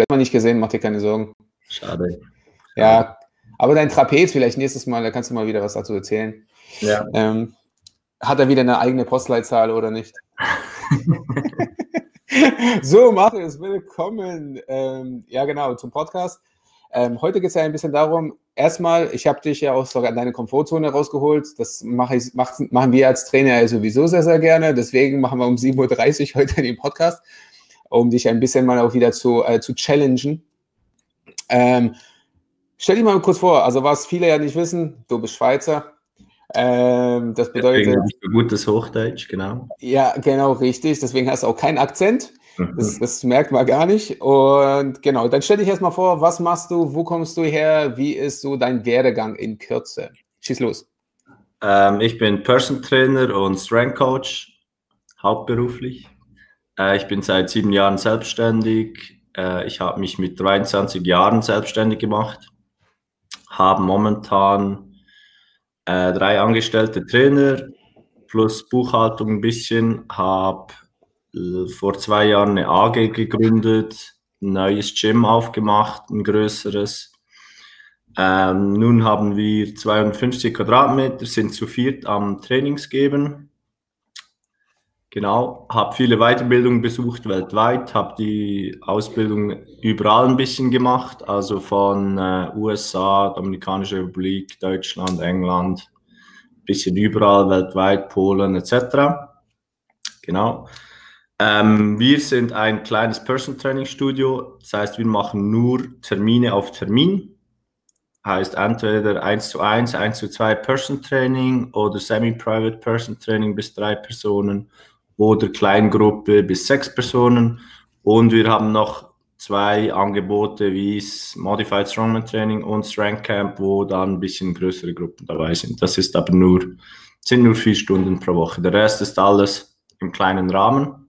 komplett mal nicht gesehen, mach dir keine Sorgen. Schade. Ja, aber dein Trapez vielleicht nächstes Mal, da kannst du mal wieder was dazu erzählen. Ja. Ähm, hat er wieder eine eigene Postleitzahl oder nicht? so, Marius, willkommen. Ähm, ja, genau, zum Podcast. Ähm, heute geht es ja ein bisschen darum, erstmal, ich habe dich ja aus deiner Komfortzone rausgeholt. Das mache ich, mach, machen wir als Trainer ja sowieso sehr, sehr gerne. Deswegen machen wir um 7.30 Uhr heute den Podcast, um dich ein bisschen mal auch wieder zu, äh, zu challengen. Ähm, stell dich mal kurz vor, also was viele ja nicht wissen, du bist Schweizer. Ähm, das bedeutet. Gutes Hochdeutsch, genau. Ja, genau, richtig. Deswegen hast du auch keinen Akzent. Das, das, merkt man gar nicht. Und genau, dann stell dich erstmal vor, was machst du, wo kommst du her, wie ist so dein Werdegang in Kürze? Schieß los. Ähm, ich bin Person Trainer und Strength Coach, hauptberuflich. Äh, ich bin seit sieben Jahren selbstständig. Äh, ich habe mich mit 23 Jahren selbstständig gemacht, habe momentan äh, drei angestellte Trainer plus Buchhaltung ein bisschen, habe vor zwei Jahren eine AG gegründet, ein neues Gym aufgemacht, ein größeres. Ähm, nun haben wir 52 Quadratmeter, sind zu viert am Trainings geben. Genau, habe viele Weiterbildungen besucht weltweit, habe die Ausbildung überall ein bisschen gemacht, also von äh, USA, Dominikanische Republik, Deutschland, England, bisschen überall weltweit, Polen etc. Genau. Ähm, wir sind ein kleines Person Training Studio. Das heißt, wir machen nur Termine auf Termin. Heißt entweder 1 zu 1, 1 zu 2 Person Training oder Semi-Private Person Training bis drei Personen oder Kleingruppe bis sechs Personen. Und wir haben noch zwei Angebote wie Modified Strongman Training und Strength Camp, wo dann ein bisschen größere Gruppen dabei sind. Das ist aber nur, sind nur vier Stunden pro Woche. Der Rest ist alles im kleinen Rahmen.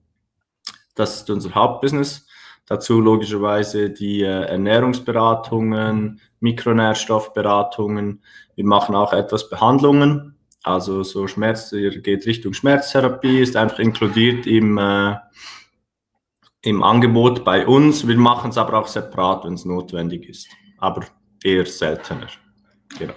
Das ist unser Hauptbusiness. Dazu logischerweise die äh, Ernährungsberatungen, Mikronährstoffberatungen. Wir machen auch etwas Behandlungen. Also so Schmerz, geht Richtung Schmerztherapie, ist einfach inkludiert im, äh, im Angebot bei uns. Wir machen es aber auch separat, wenn es notwendig ist. Aber eher seltener. Genau.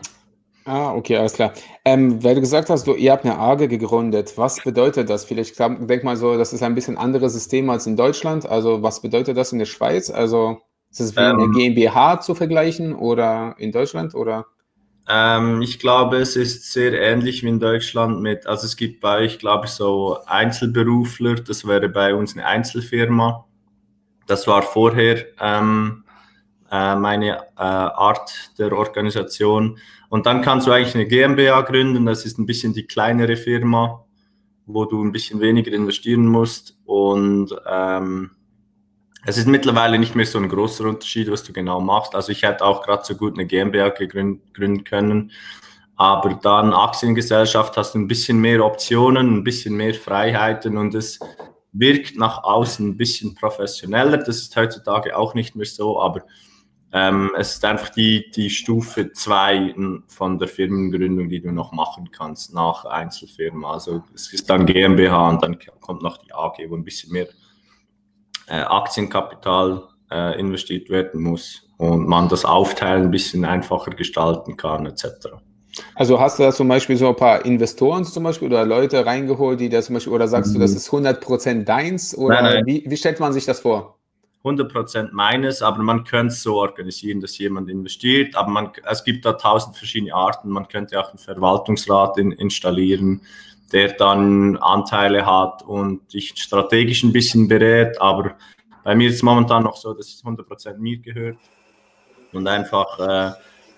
Ah, okay, alles klar. Ähm, weil du gesagt hast, du, ihr habt eine AGE gegründet. Was bedeutet das? Vielleicht denk mal so, das ist ein bisschen anderes System als in Deutschland. Also was bedeutet das in der Schweiz? Also ist es wie ähm, eine GmbH zu vergleichen oder in Deutschland oder? Ähm, ich glaube, es ist sehr ähnlich wie in Deutschland mit, also es gibt bei euch, glaube ich, so Einzelberufler. Das wäre bei uns eine Einzelfirma. Das war vorher ähm, äh, meine äh, Art der Organisation. Und dann kannst du eigentlich eine GmbH gründen, das ist ein bisschen die kleinere Firma, wo du ein bisschen weniger investieren musst. Und ähm, es ist mittlerweile nicht mehr so ein großer Unterschied, was du genau machst. Also ich hätte auch gerade so gut eine GmbH gründen können. Aber dann Aktiengesellschaft hast du ein bisschen mehr Optionen, ein bisschen mehr Freiheiten und es wirkt nach außen ein bisschen professioneller. Das ist heutzutage auch nicht mehr so, aber ähm, es ist einfach die, die Stufe 2 von der Firmengründung, die du noch machen kannst nach Einzelfirma. Also es ist dann GmbH und dann kommt noch die AG, wo ein bisschen mehr Aktienkapital äh, investiert werden muss und man das Aufteilen ein bisschen einfacher gestalten kann etc. Also hast du da zum Beispiel so ein paar Investoren zum Beispiel oder Leute reingeholt, die das zum Beispiel, oder sagst mhm. du, das ist 100% deins oder nein, nein. Wie, wie stellt man sich das vor? 100% meines, aber man könnte es so organisieren, dass jemand investiert. Aber man, es gibt da tausend verschiedene Arten. Man könnte auch einen Verwaltungsrat in, installieren, der dann Anteile hat und dich strategisch ein bisschen berät. Aber bei mir ist es momentan noch so, dass es 100% mir gehört. Und einfach äh,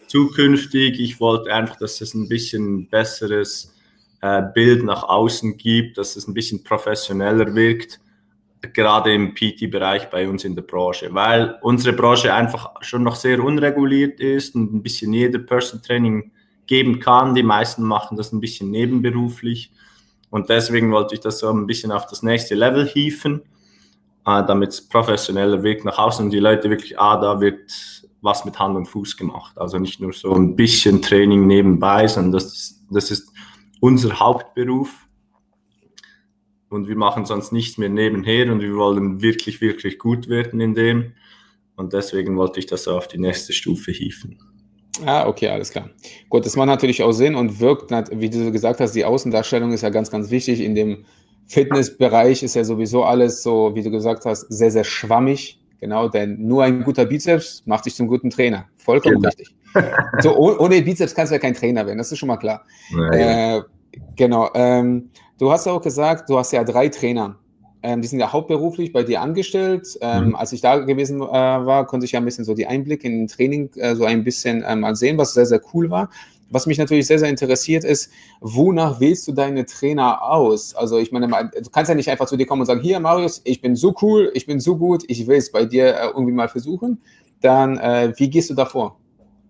zukünftig, ich wollte einfach, dass es ein bisschen besseres äh, Bild nach außen gibt, dass es ein bisschen professioneller wirkt gerade im PT-Bereich bei uns in der Branche, weil unsere Branche einfach schon noch sehr unreguliert ist und ein bisschen jeder Person Training geben kann. Die meisten machen das ein bisschen nebenberuflich und deswegen wollte ich das so ein bisschen auf das nächste Level hieven, äh, damit es professioneller wirkt nach außen und die Leute wirklich, ah, da wird was mit Hand und Fuß gemacht. Also nicht nur so ein bisschen Training nebenbei, sondern das, das ist unser Hauptberuf und wir machen sonst nichts mehr nebenher und wir wollen wirklich, wirklich gut werden in dem. und deswegen wollte ich das auf die nächste Stufe hieven. Ah, okay, alles klar. Gut, das macht natürlich auch Sinn und wirkt, wie du gesagt hast, die Außendarstellung ist ja ganz, ganz wichtig. In dem Fitnessbereich ist ja sowieso alles so, wie du gesagt hast, sehr, sehr schwammig. Genau, denn nur ein guter Bizeps macht dich zum guten Trainer. Vollkommen genau. richtig. So, ohne Bizeps kannst du ja kein Trainer werden, das ist schon mal klar. Naja. Äh, genau. Ähm, du hast ja auch gesagt, du hast ja drei Trainer. Ähm, die sind ja hauptberuflich bei dir angestellt. Ähm, mhm. Als ich da gewesen äh, war, konnte ich ja ein bisschen so die Einblicke in den Training äh, so ein bisschen äh, mal sehen, was sehr, sehr cool war. Was mich natürlich sehr, sehr interessiert ist, wonach wählst du deine Trainer aus? Also ich meine, du kannst ja nicht einfach zu dir kommen und sagen, hier Marius, ich bin so cool, ich bin so gut, ich will es bei dir äh, irgendwie mal versuchen. Dann, äh, wie gehst du da vor?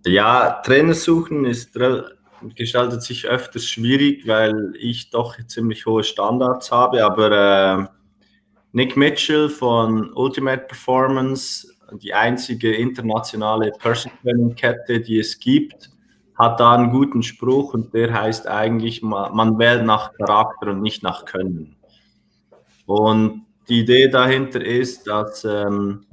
Ja, Trainer suchen ist gestaltet sich öfters schwierig, weil ich doch ziemlich hohe Standards habe, aber äh, Nick Mitchell von Ultimate Performance, die einzige internationale Person Training Kette, die es gibt, hat da einen guten Spruch und der heißt eigentlich, man wählt nach Charakter und nicht nach Können. Und die Idee dahinter ist, dass ähm,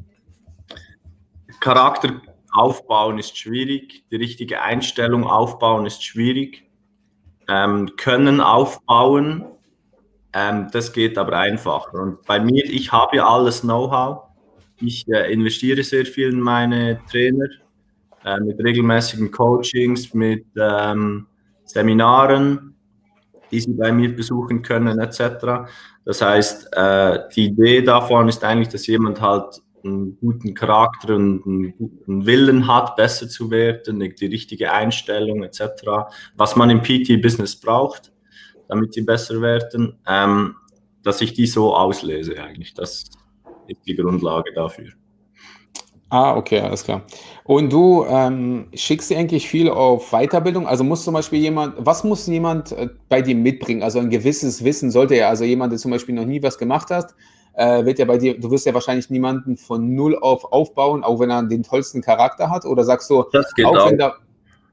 Charakter aufbauen ist schwierig, die richtige Einstellung aufbauen ist schwierig, ähm, Können aufbauen ähm, das geht aber einfacher. Und bei mir, ich habe ja alles Know-how. Ich äh, investiere sehr viel in meine Trainer äh, mit regelmäßigen Coachings, mit ähm, Seminaren, die sie bei mir besuchen können, etc. Das heißt, äh, die Idee davon ist eigentlich, dass jemand halt einen guten Charakter und einen guten Willen hat, besser zu werden, die richtige Einstellung etc., was man im PT-Business braucht damit sie besser werden, ähm, dass ich die so auslese eigentlich. Das ist die Grundlage dafür. Ah, okay, alles klar. Und du ähm, schickst eigentlich viel auf Weiterbildung? Also muss zum Beispiel jemand, was muss jemand äh, bei dir mitbringen? Also ein gewisses Wissen sollte ja, also jemand, der zum Beispiel noch nie was gemacht hat, äh, wird ja bei dir, du wirst ja wahrscheinlich niemanden von null auf aufbauen, auch wenn er den tollsten Charakter hat, oder sagst du, das geht auch, auch. wenn da,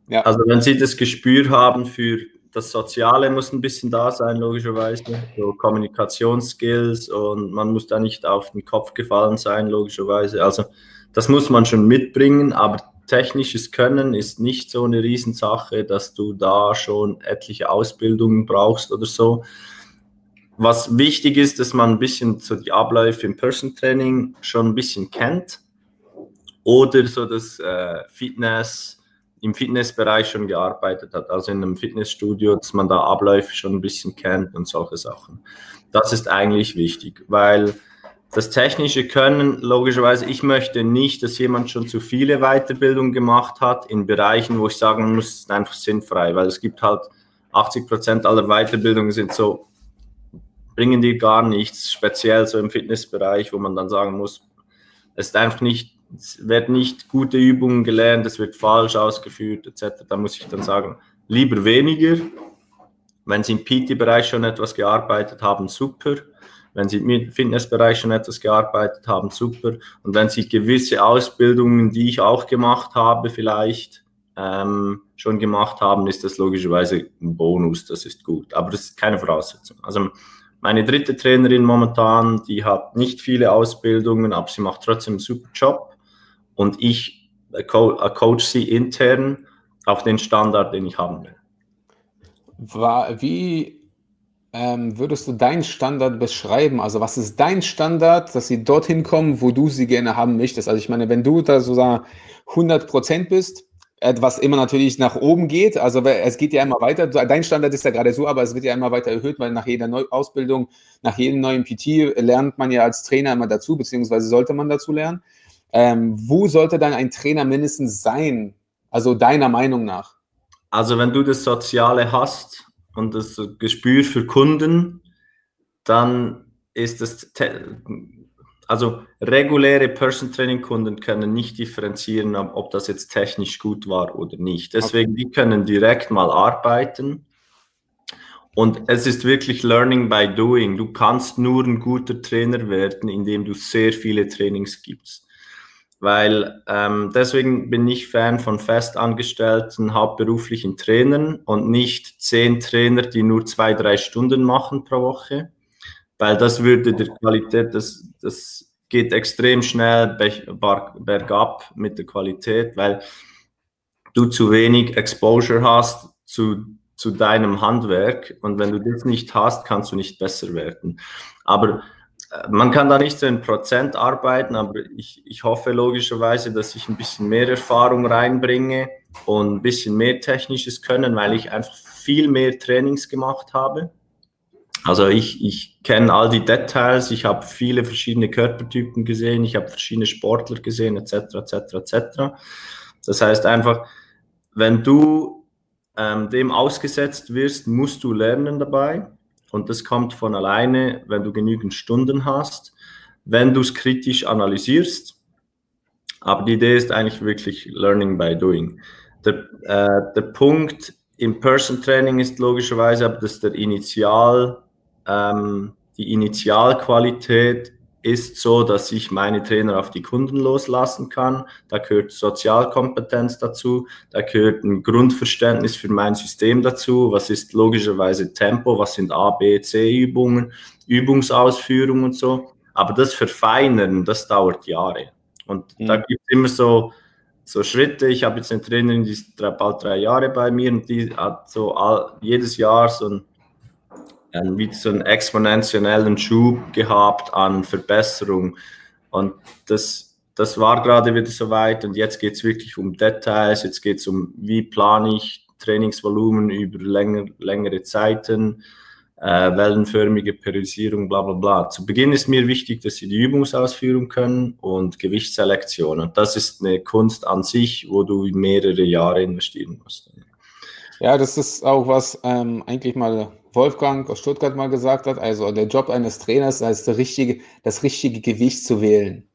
ja. Also wenn sie das Gespür haben für das Soziale muss ein bisschen da sein, logischerweise. So Kommunikationsskills und man muss da nicht auf den Kopf gefallen sein, logischerweise. Also das muss man schon mitbringen, aber technisches Können ist nicht so eine Riesensache, dass du da schon etliche Ausbildungen brauchst oder so. Was wichtig ist, dass man ein bisschen so die Abläufe im Person Training schon ein bisschen kennt oder so das äh, Fitness, im Fitnessbereich schon gearbeitet hat, also in einem Fitnessstudio, dass man da Abläufe schon ein bisschen kennt und solche Sachen. Das ist eigentlich wichtig, weil das technische Können, logischerweise, ich möchte nicht, dass jemand schon zu viele Weiterbildungen gemacht hat in Bereichen, wo ich sagen muss, es ist einfach sinnfrei, weil es gibt halt 80 Prozent aller Weiterbildungen sind so, bringen dir gar nichts, speziell so im Fitnessbereich, wo man dann sagen muss, es ist einfach nicht es werden nicht gute Übungen gelernt, es wird falsch ausgeführt etc. Da muss ich dann sagen, lieber weniger. Wenn Sie im PT-Bereich schon etwas gearbeitet haben, super. Wenn Sie im Fitnessbereich schon etwas gearbeitet haben, super. Und wenn Sie gewisse Ausbildungen, die ich auch gemacht habe, vielleicht ähm, schon gemacht haben, ist das logischerweise ein Bonus, das ist gut. Aber das ist keine Voraussetzung. Also meine dritte Trainerin momentan, die hat nicht viele Ausbildungen, aber sie macht trotzdem einen super Job und ich äh, äh, coach sie intern auf den Standard, den ich haben will. Wie ähm, würdest du deinen Standard beschreiben? Also was ist dein Standard, dass sie dorthin kommen, wo du sie gerne haben möchtest? Also ich meine, wenn du da so 100 Prozent bist, was immer natürlich nach oben geht, also es geht ja immer weiter. Dein Standard ist ja gerade so, aber es wird ja immer weiter erhöht, weil nach jeder Neu Ausbildung, nach jedem neuen PT lernt man ja als Trainer immer dazu, beziehungsweise sollte man dazu lernen. Ähm, wo sollte dann ein Trainer mindestens sein? Also deiner Meinung nach? Also wenn du das Soziale hast und das Gespür für Kunden, dann ist das, also reguläre Person Training Kunden können nicht differenzieren, ob das jetzt technisch gut war oder nicht. Deswegen, okay. die können direkt mal arbeiten. Und es ist wirklich Learning by Doing. Du kannst nur ein guter Trainer werden, indem du sehr viele Trainings gibst weil ähm, deswegen bin ich Fan von festangestellten hauptberuflichen Trainern und nicht zehn Trainer, die nur zwei, drei Stunden machen pro Woche, weil das würde der Qualität des, des geht extrem schnell bergab mit der Qualität, weil du zu wenig Exposure hast zu, zu deinem Handwerk und wenn du das nicht hast, kannst du nicht besser werden. Aber man kann da nicht so in Prozent arbeiten, aber ich, ich hoffe logischerweise, dass ich ein bisschen mehr Erfahrung reinbringe und ein bisschen mehr technisches Können, weil ich einfach viel mehr Trainings gemacht habe. Also ich, ich kenne all die Details, ich habe viele verschiedene Körpertypen gesehen, ich habe verschiedene Sportler gesehen, etc., etc., etc. Das heißt einfach, wenn du ähm, dem ausgesetzt wirst, musst du lernen dabei. Und das kommt von alleine, wenn du genügend Stunden hast, wenn du es kritisch analysierst. Aber die Idee ist eigentlich wirklich Learning by Doing. Der, äh, der Punkt im Person-Training ist logischerweise, dass der Initial, ähm, die Initialqualität ist so, dass ich meine Trainer auf die Kunden loslassen kann. Da gehört Sozialkompetenz dazu, da gehört ein Grundverständnis für mein System dazu. Was ist logischerweise Tempo, was sind A, B, C Übungen, Übungsausführung und so. Aber das Verfeinern, das dauert Jahre. Und mhm. da gibt es immer so, so Schritte. Ich habe jetzt eine Trainerin, die ist bald drei Jahre bei mir und die hat so all, jedes Jahr so ein ähm, wie so einen exponentiellen Schub gehabt an Verbesserung. Und das, das war gerade wieder soweit und jetzt geht es wirklich um Details, jetzt geht es um, wie plane ich Trainingsvolumen über länger, längere Zeiten, äh, wellenförmige Periodisierung, bla bla bla. Zu Beginn ist mir wichtig, dass sie die Übungsausführung können und Gewichtsselektion. Und das ist eine Kunst an sich, wo du mehrere Jahre investieren musst. Ja, das ist auch was ähm, eigentlich mal Wolfgang aus Stuttgart mal gesagt hat, also der Job eines Trainers ist das richtige, das richtige Gewicht zu wählen.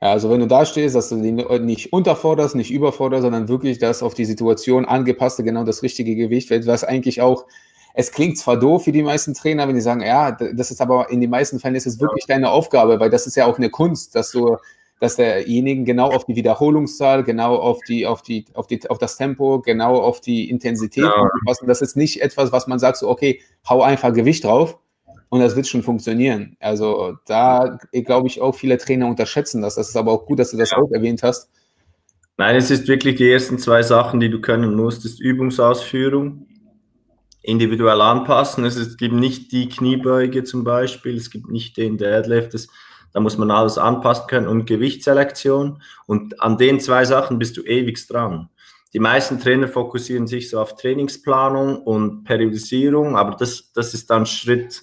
Ja, also wenn du da stehst, dass du die nicht unterforderst, nicht überforderst, sondern wirklich das auf die Situation angepasste, genau das richtige Gewicht, was eigentlich auch, es klingt zwar doof für die meisten Trainer, wenn die sagen, ja, das ist aber in den meisten Fällen ist es wirklich deine Aufgabe, weil das ist ja auch eine Kunst, dass du dass derjenigen genau auf die Wiederholungszahl, genau auf die, auf die, auf die, auf das Tempo, genau auf die Intensität ja. passen. Das ist nicht etwas, was man sagt, so, okay, hau einfach Gewicht drauf und das wird schon funktionieren. Also da glaube ich auch viele Trainer unterschätzen das. Das ist aber auch gut, dass du das ja. auch erwähnt hast. Nein, es ist wirklich die ersten zwei Sachen, die du können musst, ist Übungsausführung, individuell anpassen. Es gibt nicht die Kniebeuge zum Beispiel, es gibt nicht den Deadlift. Das, da muss man alles anpassen können und Gewichtsselektion. Und an den zwei Sachen bist du ewig dran. Die meisten Trainer fokussieren sich so auf Trainingsplanung und Periodisierung, aber das, das ist dann Schritt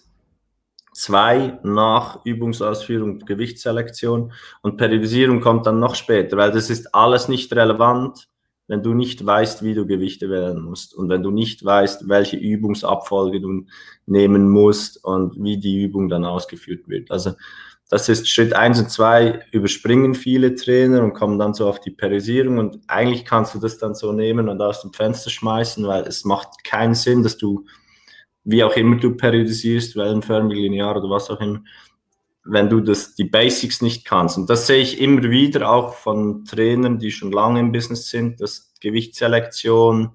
zwei nach Übungsausführung Gewichtsselektion. Und Periodisierung kommt dann noch später, weil das ist alles nicht relevant, wenn du nicht weißt, wie du Gewichte wählen musst und wenn du nicht weißt, welche Übungsabfolge du nehmen musst und wie die Übung dann ausgeführt wird. Also das ist Schritt eins und zwei überspringen viele Trainer und kommen dann so auf die Perisierung und eigentlich kannst du das dann so nehmen und aus dem Fenster schmeißen, weil es macht keinen Sinn, dass du, wie auch immer du periodisierst, wellenförmig, linear oder was auch immer, wenn du das, die Basics nicht kannst. Und das sehe ich immer wieder auch von Trainern, die schon lange im Business sind, dass Gewichtsselektion,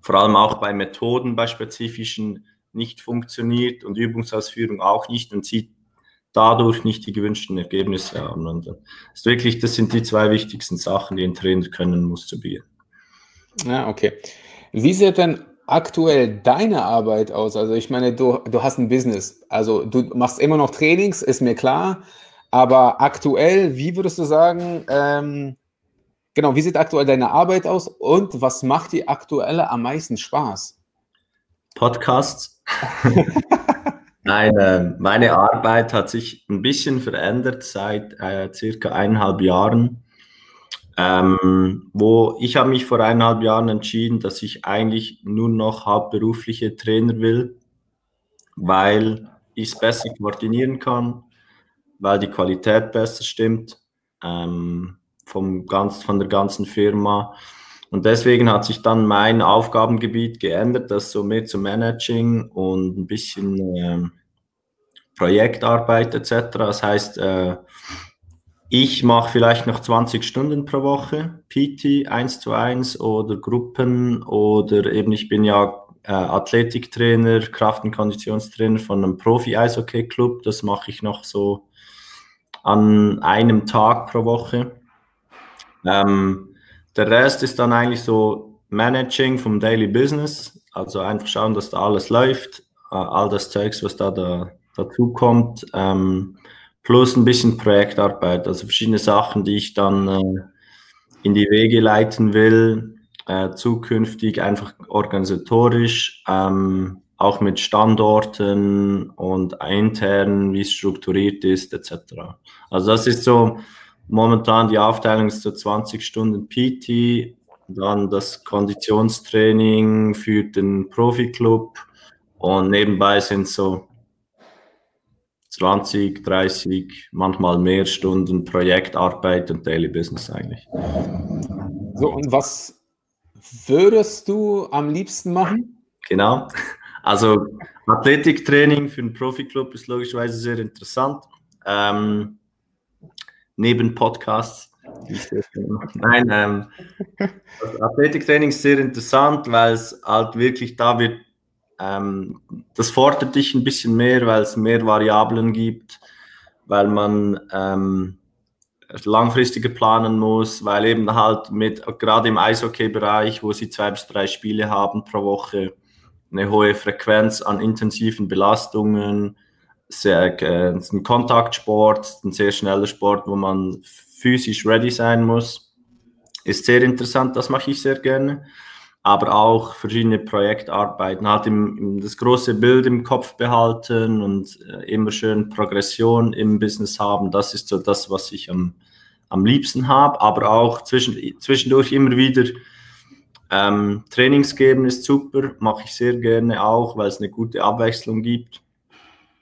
vor allem auch bei Methoden, bei spezifischen, nicht funktioniert und Übungsausführung auch nicht und sieht dadurch nicht die gewünschten Ergebnisse haben. Und das ist wirklich, das sind die zwei wichtigsten Sachen, die ein Trainer können muss zu Beginn. Ja, okay. Wie sieht denn aktuell deine Arbeit aus? Also ich meine, du, du hast ein Business. Also du machst immer noch Trainings, ist mir klar. Aber aktuell, wie würdest du sagen, ähm, genau, wie sieht aktuell deine Arbeit aus und was macht dir aktuell am meisten Spaß? Podcasts. Nein, äh, meine Arbeit hat sich ein bisschen verändert seit äh, circa eineinhalb Jahren. Ähm, wo ich habe mich vor eineinhalb Jahren entschieden, dass ich eigentlich nur noch hauptberufliche Trainer will, weil ich es besser koordinieren kann, weil die Qualität besser stimmt ähm, vom ganz, von der ganzen Firma. Und deswegen hat sich dann mein Aufgabengebiet geändert, das so mehr zum Managing und ein bisschen äh, Projektarbeit etc. Das heißt, äh, ich mache vielleicht noch 20 Stunden pro Woche, PT 1 zu 1 oder Gruppen oder eben ich bin ja äh, Athletiktrainer, Kraft- und Konditionstrainer von einem Profi-Eishockey-Club. Das mache ich noch so an einem Tag pro Woche. Ähm, der Rest ist dann eigentlich so Managing vom Daily Business, also einfach schauen, dass da alles läuft, äh, all das Zeugs, was da, da dazu kommt, ähm, plus ein bisschen Projektarbeit, also verschiedene Sachen, die ich dann äh, in die Wege leiten will, äh, zukünftig einfach organisatorisch, ähm, auch mit Standorten und intern, wie es strukturiert ist, etc. Also das ist so momentan die Aufteilung ist so 20 Stunden PT, dann das Konditionstraining für den Profi-Club und nebenbei sind so 20, 30, manchmal mehr Stunden Projektarbeit und Daily Business eigentlich. So, und was würdest du am liebsten machen? Genau. Also Athletiktraining für einen Profi-Club ist logischerweise sehr interessant. Ähm, neben Podcasts. Nein, ähm, das Athletiktraining ist sehr interessant, weil es halt wirklich da wird, ähm, das fordert dich ein bisschen mehr, weil es mehr Variablen gibt, weil man ähm, langfristiger planen muss, weil eben halt mit, gerade im Eishockey-Bereich, wo sie zwei bis drei Spiele haben pro Woche, eine hohe Frequenz an intensiven Belastungen, sehr, äh, ein Kontaktsport, ein sehr schneller Sport, wo man physisch ready sein muss. Ist sehr interessant, das mache ich sehr gerne. Aber auch verschiedene Projektarbeiten, halt im, im, das große Bild im Kopf behalten und äh, immer schön Progression im Business haben. Das ist so das, was ich am, am liebsten habe. Aber auch zwischen, zwischendurch immer wieder ähm, Trainings geben ist super, mache ich sehr gerne auch, weil es eine gute Abwechslung gibt.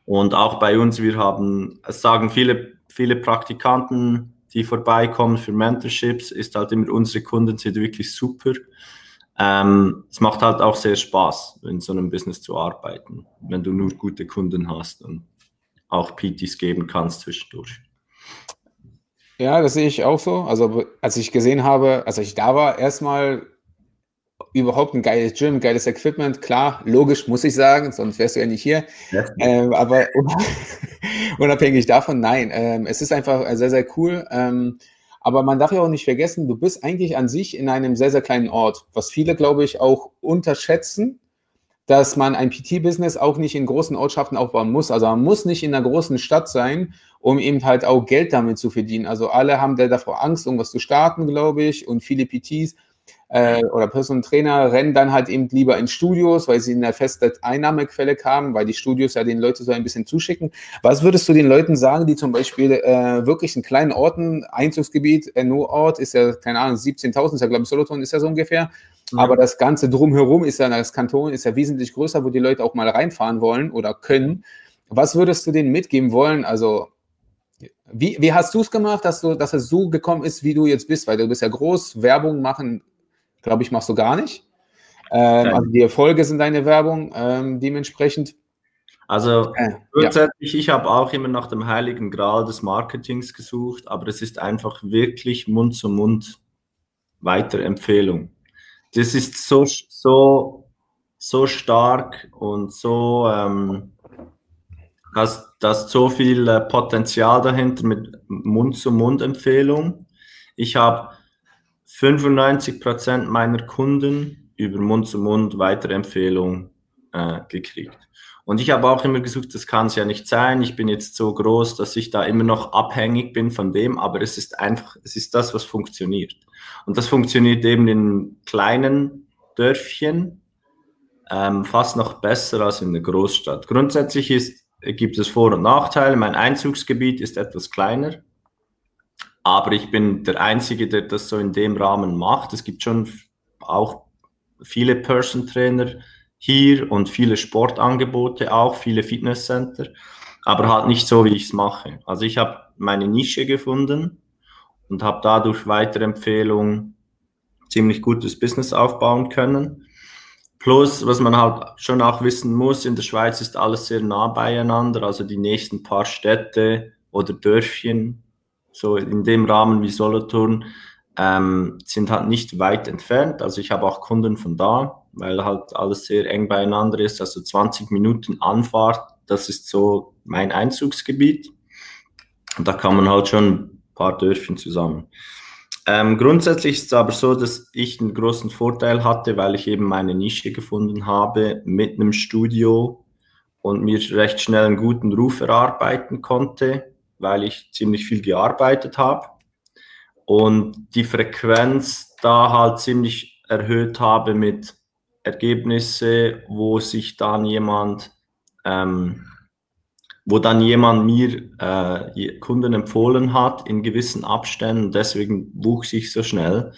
Und auch bei uns, wir haben, es sagen viele, viele Praktikanten, die vorbeikommen für Mentorships, ist halt immer, unsere Kunden sind wirklich super. Ähm, es macht halt auch sehr Spaß, in so einem Business zu arbeiten, wenn du nur gute Kunden hast und auch PTs geben kannst zwischendurch. Ja, das sehe ich auch so. Also als ich gesehen habe, als ich da war, erstmal überhaupt ein geiles Gym, geiles Equipment. Klar, logisch, muss ich sagen, sonst wärst du ja nicht hier. Ja. Ähm, aber unabhängig davon, nein, ähm, es ist einfach sehr, sehr cool. Ähm, aber man darf ja auch nicht vergessen, du bist eigentlich an sich in einem sehr, sehr kleinen Ort, was viele, glaube ich, auch unterschätzen, dass man ein PT-Business auch nicht in großen Ortschaften aufbauen muss. Also man muss nicht in einer großen Stadt sein, um eben halt auch Geld damit zu verdienen. Also alle haben da davor Angst, irgendwas zu starten, glaube ich, und viele PTs äh, oder Personal Trainer rennen dann halt eben lieber in Studios, weil sie eine feste Einnahmequelle haben, weil die Studios ja den Leuten so ein bisschen zuschicken. Was würdest du den Leuten sagen, die zum Beispiel äh, wirklich in kleinen Orten, Einzugsgebiet, äh, No-Ort ist ja, keine Ahnung, 17.000, ist ja, glaube ich, Solothurn ist ja so ungefähr. Mhm. Aber das Ganze drumherum ist ja, das Kanton ist ja wesentlich größer, wo die Leute auch mal reinfahren wollen oder können. Was würdest du denen mitgeben wollen? Also, wie, wie hast du es gemacht, dass, du, dass es so gekommen ist, wie du jetzt bist? Weil du bist ja groß, Werbung machen glaube ich, machst du gar nicht. Ähm, also die Erfolge sind deine Werbung ähm, dementsprechend. Also äh, grundsätzlich, ja. ich habe auch immer nach dem heiligen Gral des Marketings gesucht, aber es ist einfach wirklich Mund zu Mund Weiterempfehlung. Das ist so, so, so stark und so, ähm, hast, hast so viel äh, Potenzial dahinter mit Mund zu Mund Empfehlung. Ich habe 95 Prozent meiner Kunden über Mund zu Mund Weiterempfehlung äh, gekriegt. Und ich habe auch immer gesucht, das kann es ja nicht sein. Ich bin jetzt so groß, dass ich da immer noch abhängig bin von dem, aber es ist einfach, es ist das, was funktioniert. Und das funktioniert eben in kleinen Dörfchen ähm, fast noch besser als in der Großstadt. Grundsätzlich ist, gibt es Vor- und Nachteile. Mein Einzugsgebiet ist etwas kleiner. Aber ich bin der Einzige, der das so in dem Rahmen macht. Es gibt schon auch viele Person Trainer hier und viele Sportangebote auch, viele Fitnesscenter, aber halt nicht so, wie ich es mache. Also ich habe meine Nische gefunden und habe dadurch weitere Empfehlungen ziemlich gutes Business aufbauen können. Plus, was man halt schon auch wissen muss, in der Schweiz ist alles sehr nah beieinander, also die nächsten paar Städte oder Dörfchen so in dem Rahmen wie Solothurn, ähm, sind halt nicht weit entfernt. Also ich habe auch Kunden von da, weil halt alles sehr eng beieinander ist. Also 20 Minuten Anfahrt, das ist so mein Einzugsgebiet. Und da kann man halt schon ein paar Dörfchen zusammen. Ähm, grundsätzlich ist es aber so, dass ich einen großen Vorteil hatte, weil ich eben meine Nische gefunden habe mit einem Studio und mir recht schnell einen guten Ruf erarbeiten konnte, weil ich ziemlich viel gearbeitet habe und die Frequenz da halt ziemlich erhöht habe mit Ergebnisse, wo sich dann jemand, ähm, wo dann jemand mir äh, Kunden empfohlen hat in gewissen Abständen. Deswegen wuchs ich so schnell,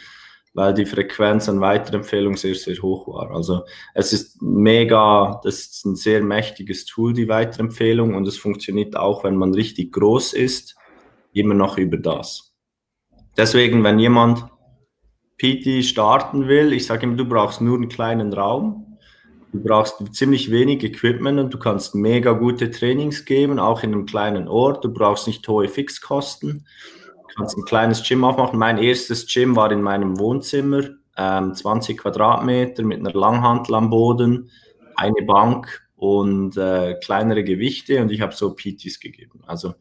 weil die Frequenz an Weiterempfehlungen sehr, sehr hoch war. Also es ist mega, das ist ein sehr mächtiges Tool, die Weiterempfehlung, und es funktioniert auch, wenn man richtig groß ist, immer noch über das. Deswegen, wenn jemand PT starten will, ich sage ihm, du brauchst nur einen kleinen Raum, du brauchst ziemlich wenig Equipment und du kannst mega gute Trainings geben, auch in einem kleinen Ort. Du brauchst nicht hohe Fixkosten. Kannst ein kleines Gym aufmachen. Mein erstes Gym war in meinem Wohnzimmer, ähm, 20 Quadratmeter mit einer Langhantel am Boden, eine Bank und äh, kleinere Gewichte und ich habe so PTs gegeben. Also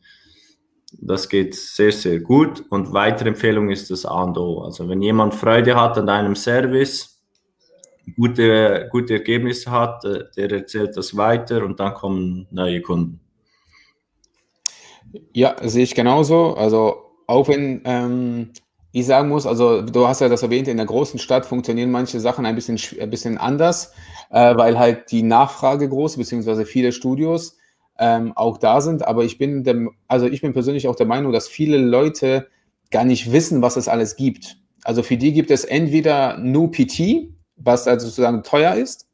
das geht sehr, sehr gut. Und weitere Empfehlung ist das A und O. Also wenn jemand Freude hat an einem Service, gute, gute Ergebnisse hat, äh, der erzählt das weiter und dann kommen neue Kunden. Ja, sehe ich genauso. Also auch wenn ähm, ich sagen muss, also du hast ja das erwähnt, in der großen Stadt funktionieren manche Sachen ein bisschen, ein bisschen anders, äh, weil halt die Nachfrage groß, beziehungsweise viele Studios ähm, auch da sind. Aber ich bin, der, also ich bin persönlich auch der Meinung, dass viele Leute gar nicht wissen, was es alles gibt. Also für die gibt es entweder nur PT, was also sozusagen teuer ist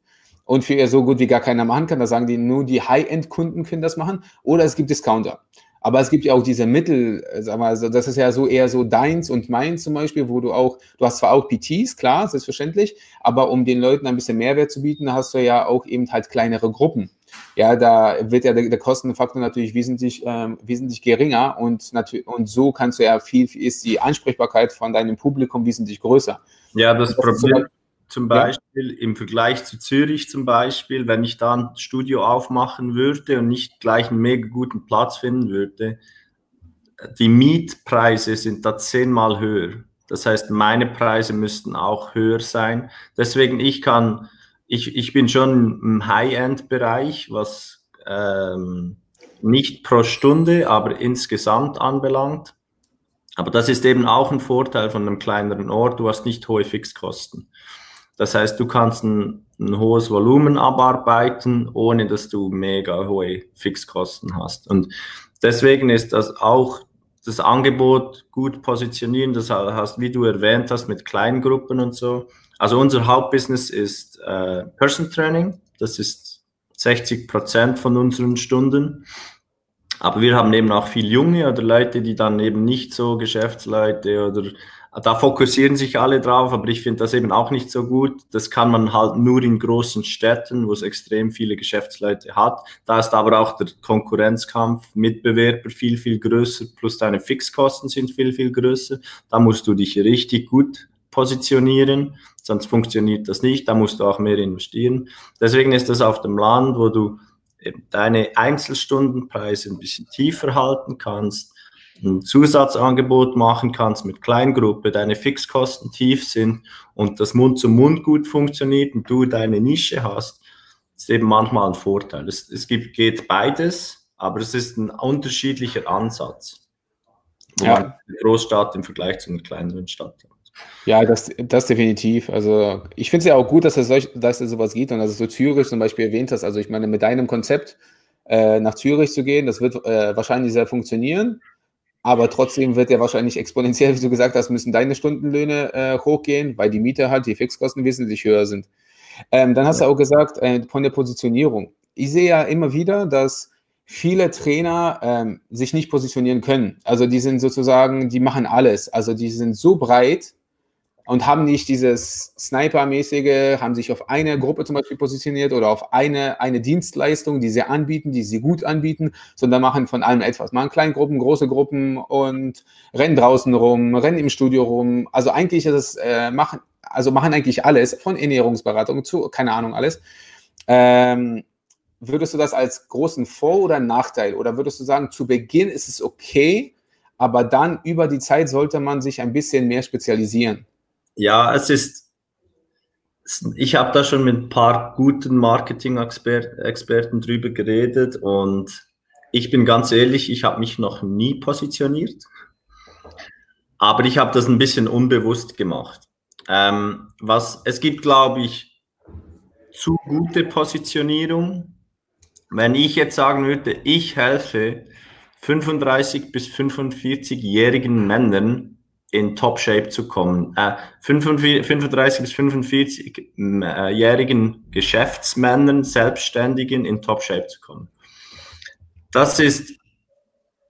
und für ihr so gut wie gar keiner machen kann. Da sagen die, nur die High-End-Kunden können das machen. Oder es gibt Discounter. Aber es gibt ja auch diese Mittel, äh, sag mal, also das ist ja so eher so deins und meins zum Beispiel, wo du auch, du hast zwar auch PTs, klar, selbstverständlich, aber um den Leuten ein bisschen Mehrwert zu bieten, hast du ja auch eben halt kleinere Gruppen. Ja, da wird ja der, der Kostenfaktor natürlich wesentlich, ähm, wesentlich geringer und, natürlich, und so kannst du ja viel, ist die Ansprechbarkeit von deinem Publikum wesentlich größer. Ja, das, das Problem zum Beispiel ja. im Vergleich zu Zürich zum Beispiel, wenn ich da ein Studio aufmachen würde und nicht gleich einen mega guten Platz finden würde, die Mietpreise sind da zehnmal höher. Das heißt, meine Preise müssten auch höher sein. Deswegen, ich kann, ich, ich bin schon im High-End-Bereich, was ähm, nicht pro Stunde, aber insgesamt anbelangt. Aber das ist eben auch ein Vorteil von einem kleineren Ort. Du hast nicht hohe Fixkosten. Das heißt, du kannst ein, ein, hohes Volumen abarbeiten, ohne dass du mega hohe Fixkosten hast. Und deswegen ist das auch das Angebot gut positionieren. Das heißt, wie du erwähnt hast, mit Kleingruppen und so. Also unser Hauptbusiness ist äh, Person Training. Das ist 60 Prozent von unseren Stunden. Aber wir haben eben auch viel Junge oder Leute, die dann eben nicht so Geschäftsleute oder da fokussieren sich alle drauf, aber ich finde das eben auch nicht so gut. Das kann man halt nur in großen Städten, wo es extrem viele Geschäftsleute hat. Da ist aber auch der Konkurrenzkampf, Mitbewerber viel, viel größer, plus deine Fixkosten sind viel, viel größer. Da musst du dich richtig gut positionieren, sonst funktioniert das nicht. Da musst du auch mehr investieren. Deswegen ist das auf dem Land, wo du deine Einzelstundenpreise ein bisschen tiefer halten kannst, ein Zusatzangebot machen kannst mit Kleingruppe, deine Fixkosten tief sind und das Mund zu Mund gut funktioniert und du deine Nische hast, ist eben manchmal ein Vorteil. Es, es gibt, geht beides, aber es ist ein unterschiedlicher Ansatz. Ja. eine Großstadt im Vergleich zu einer kleineren Stadt. Ja, das, das definitiv. Also ich finde es ja auch gut, dass es, solch, dass es sowas gibt und dass es so Zürich zum Beispiel erwähnt hast. Also ich meine, mit deinem Konzept äh, nach Zürich zu gehen, das wird äh, wahrscheinlich sehr funktionieren. Aber trotzdem wird ja wahrscheinlich exponentiell, wie du gesagt hast, müssen deine Stundenlöhne äh, hochgehen, weil die Miete halt, die Fixkosten wesentlich höher sind. Ähm, dann hast ja. du auch gesagt, äh, von der Positionierung. Ich sehe ja immer wieder, dass viele Trainer ähm, sich nicht positionieren können. Also die sind sozusagen, die machen alles. Also die sind so breit, und haben nicht dieses Sniper-mäßige, haben sich auf eine Gruppe zum Beispiel positioniert oder auf eine, eine Dienstleistung, die sie anbieten, die sie gut anbieten, sondern machen von allem etwas. Machen Kleingruppen, große Gruppen und rennen draußen rum, rennen im Studio rum. Also eigentlich ist es, äh, machen, also machen eigentlich alles, von Ernährungsberatung zu, keine Ahnung, alles. Ähm, würdest du das als großen Vor- oder Nachteil oder würdest du sagen, zu Beginn ist es okay, aber dann über die Zeit sollte man sich ein bisschen mehr spezialisieren? Ja, es ist, ich habe da schon mit ein paar guten Marketing-Experten drüber geredet und ich bin ganz ehrlich, ich habe mich noch nie positioniert, aber ich habe das ein bisschen unbewusst gemacht. Ähm, was, es gibt, glaube ich, zu gute Positionierung. Wenn ich jetzt sagen würde, ich helfe 35 bis 45-jährigen Männern in Top-Shape zu kommen, äh, 35 bis 45-jährigen Geschäftsmännern, Selbstständigen in Top-Shape zu kommen. Das ist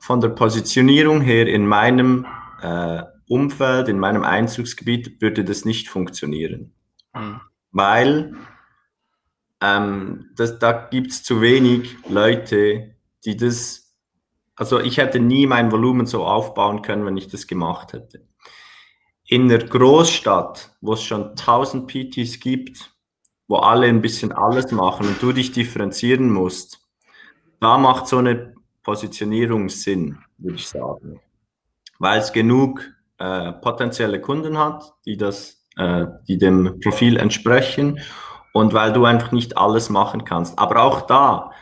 von der Positionierung her in meinem äh, Umfeld, in meinem Einzugsgebiet würde das nicht funktionieren. Mhm. Weil ähm, das, da gibt es zu wenig Leute, die das, also ich hätte nie mein Volumen so aufbauen können, wenn ich das gemacht hätte. In der Großstadt, wo es schon 1000 PTs gibt, wo alle ein bisschen alles machen und du dich differenzieren musst, da macht so eine Positionierung Sinn, würde ich sagen. Weil es genug äh, potenzielle Kunden hat, die das, äh, die dem Profil entsprechen und weil du einfach nicht alles machen kannst. Aber auch da,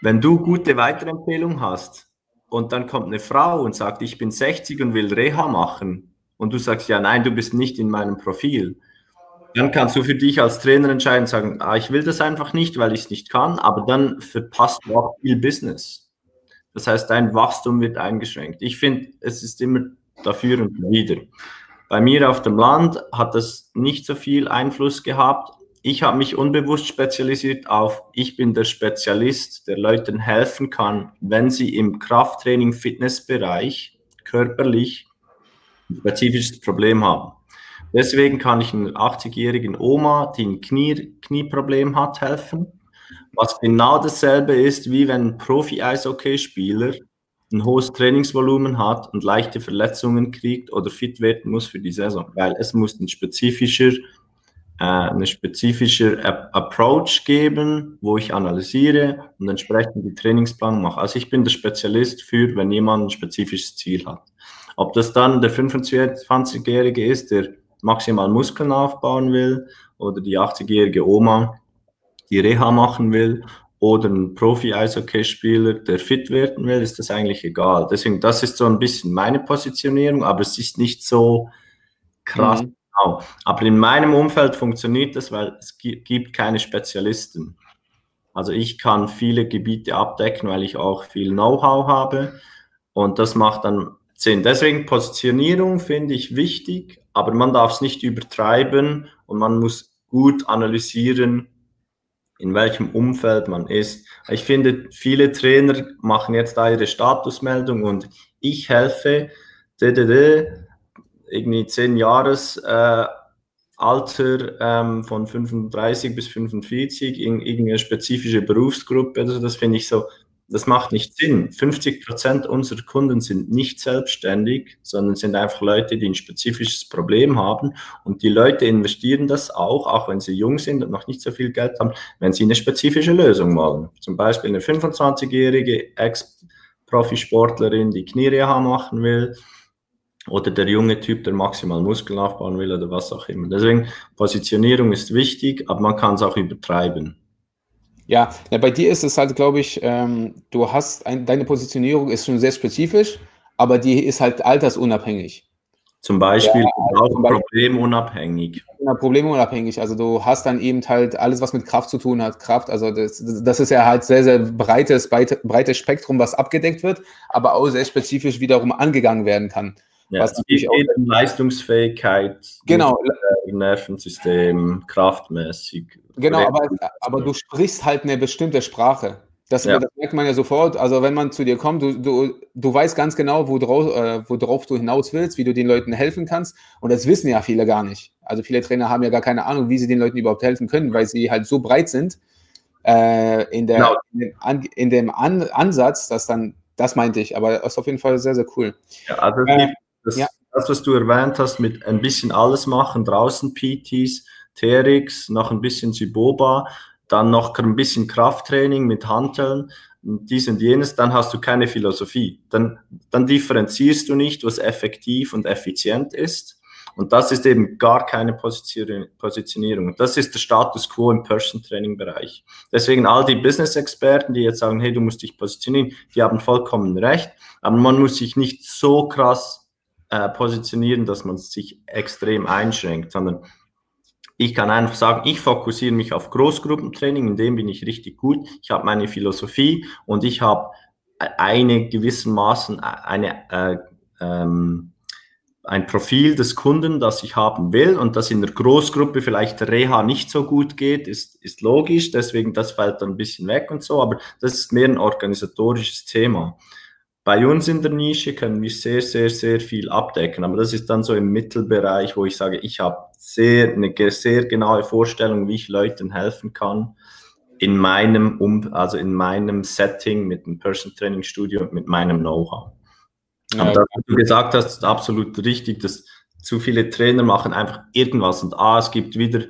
wenn du gute Weiterempfehlung hast und dann kommt eine Frau und sagt, ich bin 60 und will Reha machen und du sagst, ja, nein, du bist nicht in meinem Profil, dann kannst du für dich als Trainer entscheiden, sagen, ah, ich will das einfach nicht, weil ich es nicht kann, aber dann verpasst du auch viel Business. Das heißt, dein Wachstum wird eingeschränkt. Ich finde, es ist immer dafür und wieder. Bei mir auf dem Land hat das nicht so viel Einfluss gehabt. Ich habe mich unbewusst spezialisiert auf, ich bin der Spezialist, der Leuten helfen kann, wenn sie im Krafttraining, Fitnessbereich körperlich ein spezifisches Problem haben. Deswegen kann ich einer 80-jährigen Oma, die ein Knie, Knieproblem hat, helfen. Was genau dasselbe ist, wie wenn ein Profi-Eishockeyspieler ein hohes Trainingsvolumen hat und leichte Verletzungen kriegt oder fit werden muss für die Saison, weil es muss ein spezifischer, äh, eine spezifischer Approach geben, wo ich analysiere und entsprechend die Trainingsplan mache. Also ich bin der Spezialist für, wenn jemand ein spezifisches Ziel hat. Ob das dann der 25-Jährige ist, der maximal Muskeln aufbauen will oder die 80-jährige Oma, die Reha machen will oder ein Profi-Eishockey-Spieler, der fit werden will, ist das eigentlich egal. Deswegen, das ist so ein bisschen meine Positionierung, aber es ist nicht so krass. Mhm. Genau. Aber in meinem Umfeld funktioniert das, weil es gibt keine Spezialisten. Also ich kann viele Gebiete abdecken, weil ich auch viel Know-how habe und das macht dann Sinn. Deswegen Positionierung finde ich wichtig, aber man darf es nicht übertreiben und man muss gut analysieren, in welchem Umfeld man ist. Ich finde, viele Trainer machen jetzt da ihre Statusmeldung und ich helfe, DDD, irgendwie zehn Jahres äh, Alter ähm, von 35 bis 45 in irgendeine spezifische Berufsgruppe. Also das finde ich so, das macht nicht Sinn. 50 Prozent unserer Kunden sind nicht selbstständig, sondern sind einfach Leute, die ein spezifisches Problem haben. Und die Leute investieren das auch, auch wenn sie jung sind und noch nicht so viel Geld haben, wenn sie eine spezifische Lösung wollen. Zum Beispiel eine 25-jährige Ex-Profisportlerin, die Kniereha machen will, oder der junge Typ, der maximal Muskeln aufbauen will oder was auch immer. Deswegen, Positionierung ist wichtig, aber man kann es auch übertreiben. Ja, ja, bei dir ist es halt, glaube ich, ähm, du hast ein, deine Positionierung ist schon sehr spezifisch, aber die ist halt altersunabhängig. Zum Beispiel ja, auch problemunabhängig. Problemunabhängig. Also du hast dann eben halt alles, was mit Kraft zu tun hat. Kraft, also das, das ist ja halt sehr, sehr breites, breites Spektrum, was abgedeckt wird, aber auch sehr spezifisch wiederum angegangen werden kann. Ja, was natürlich auch Leistungsfähigkeit, genau. Nervensystem, kraftmäßig. Genau, aber, aber du sprichst halt eine bestimmte Sprache. Das, ja. das, merkt man ja sofort. Also wenn man zu dir kommt, du, du, du weißt ganz genau, worauf, äh, worauf du hinaus willst, wie du den Leuten helfen kannst. Und das wissen ja viele gar nicht. Also viele Trainer haben ja gar keine Ahnung, wie sie den Leuten überhaupt helfen können, weil sie halt so breit sind äh, in, der, genau. in dem, An, in dem An Ansatz, dass dann, das meinte ich, aber das ist auf jeden Fall sehr, sehr cool. Ja, also äh, das, ja. das, was du erwähnt hast, mit ein bisschen alles machen, draußen PTs, TRX, noch ein bisschen Siboba, dann noch ein bisschen Krafttraining mit Hanteln, dies und jenes, dann hast du keine Philosophie. Dann, dann differenzierst du nicht, was effektiv und effizient ist. Und das ist eben gar keine Positionierung. Das ist der Status quo im Person-Training-Bereich. Deswegen all die Business-Experten, die jetzt sagen, hey, du musst dich positionieren, die haben vollkommen recht. Aber man muss sich nicht so krass äh, positionieren, dass man sich extrem einschränkt, sondern ich kann einfach sagen, ich fokussiere mich auf Großgruppentraining, in dem bin ich richtig gut. Ich habe meine Philosophie und ich habe eine gewissermaßen eine, äh, ähm, ein Profil des Kunden, das ich haben will und das in der Großgruppe vielleicht Reha nicht so gut geht, ist, ist logisch, deswegen das fällt dann ein bisschen weg und so, aber das ist mehr ein organisatorisches Thema. Bei uns in der Nische können wir sehr, sehr, sehr viel abdecken, aber das ist dann so im Mittelbereich, wo ich sage, ich habe sehr, eine sehr genaue Vorstellung, wie ich Leuten helfen kann in meinem, um, also in meinem Setting mit dem Person Training Studio und mit meinem Know-how. Ja, Aber das, was du gesagt hast, ist absolut richtig, dass zu viele Trainer machen einfach irgendwas und ah, es gibt wieder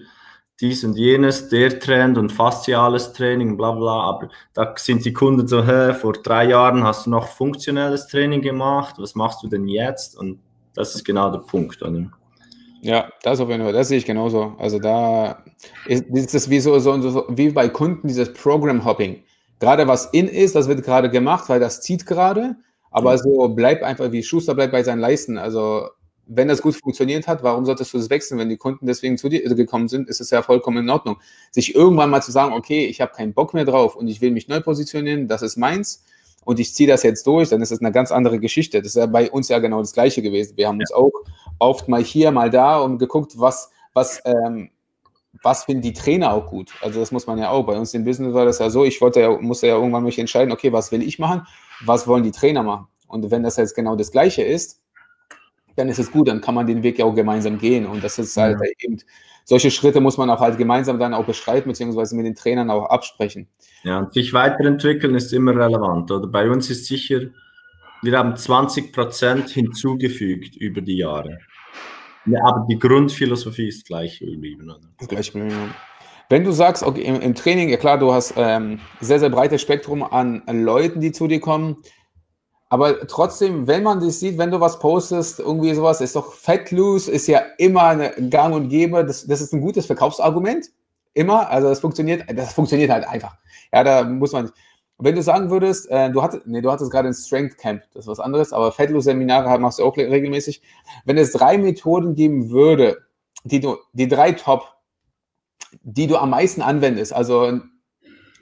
dies und jenes, der Trend und fasziales Training, bla bla, aber da sind die Kunden so, hä, vor drei Jahren hast du noch funktionelles Training gemacht, was machst du denn jetzt? Und das ist genau der Punkt, oder? Ja, das auf jeden Fall, das sehe ich genauso. Also da ist, ist das wie so, so, so, wie bei Kunden dieses Program Hopping. Gerade was in ist, das wird gerade gemacht, weil das zieht gerade, aber so bleib einfach wie Schuster bleibt bei seinen Leisten. Also wenn das gut funktioniert hat, warum solltest du das wechseln? Wenn die Kunden deswegen zu dir gekommen sind, ist es ja vollkommen in Ordnung. Sich irgendwann mal zu sagen, okay, ich habe keinen Bock mehr drauf und ich will mich neu positionieren, das ist meins und ich ziehe das jetzt durch, dann ist das eine ganz andere Geschichte. Das ist ja bei uns ja genau das Gleiche gewesen. Wir haben uns auch oft mal hier, mal da und geguckt, was, was, ähm, was finden die Trainer auch gut. Also das muss man ja auch. Bei uns im Business war das ja so, ich wollte ja, musste ja irgendwann mich entscheiden, okay, was will ich machen, was wollen die Trainer machen. Und wenn das jetzt genau das Gleiche ist, dann ist es gut, dann kann man den Weg ja auch gemeinsam gehen. Und das ist halt ja. eben, solche Schritte muss man auch halt gemeinsam dann auch bestreiten, beziehungsweise mit den Trainern auch absprechen. Ja, und sich weiterentwickeln ist immer relevant. Oder bei uns ist sicher, wir haben 20 Prozent hinzugefügt über die Jahre. Ja, aber die Grundphilosophie ist gleich geblieben. Oder? Gleich geblieben, ja. Wenn du sagst, okay, im, im, Training, ja klar, du hast ähm, sehr, sehr breites Spektrum an, an Leuten, die zu dir kommen. Aber trotzdem, wenn man das sieht, wenn du was postest, irgendwie sowas, ist doch Fat Loose, ist ja immer eine Gang und Gäbe. Das, das ist ein gutes Verkaufsargument. Immer. Also das funktioniert, das funktioniert halt einfach. Ja, da muss man. Wenn du sagen würdest, äh, du hattest, nee, du hattest gerade ein Strength Camp, das ist was anderes, aber Fat Loose Seminare machst du auch regelmäßig. Wenn es drei Methoden geben würde, die du, die drei Top, die du am meisten anwendest, also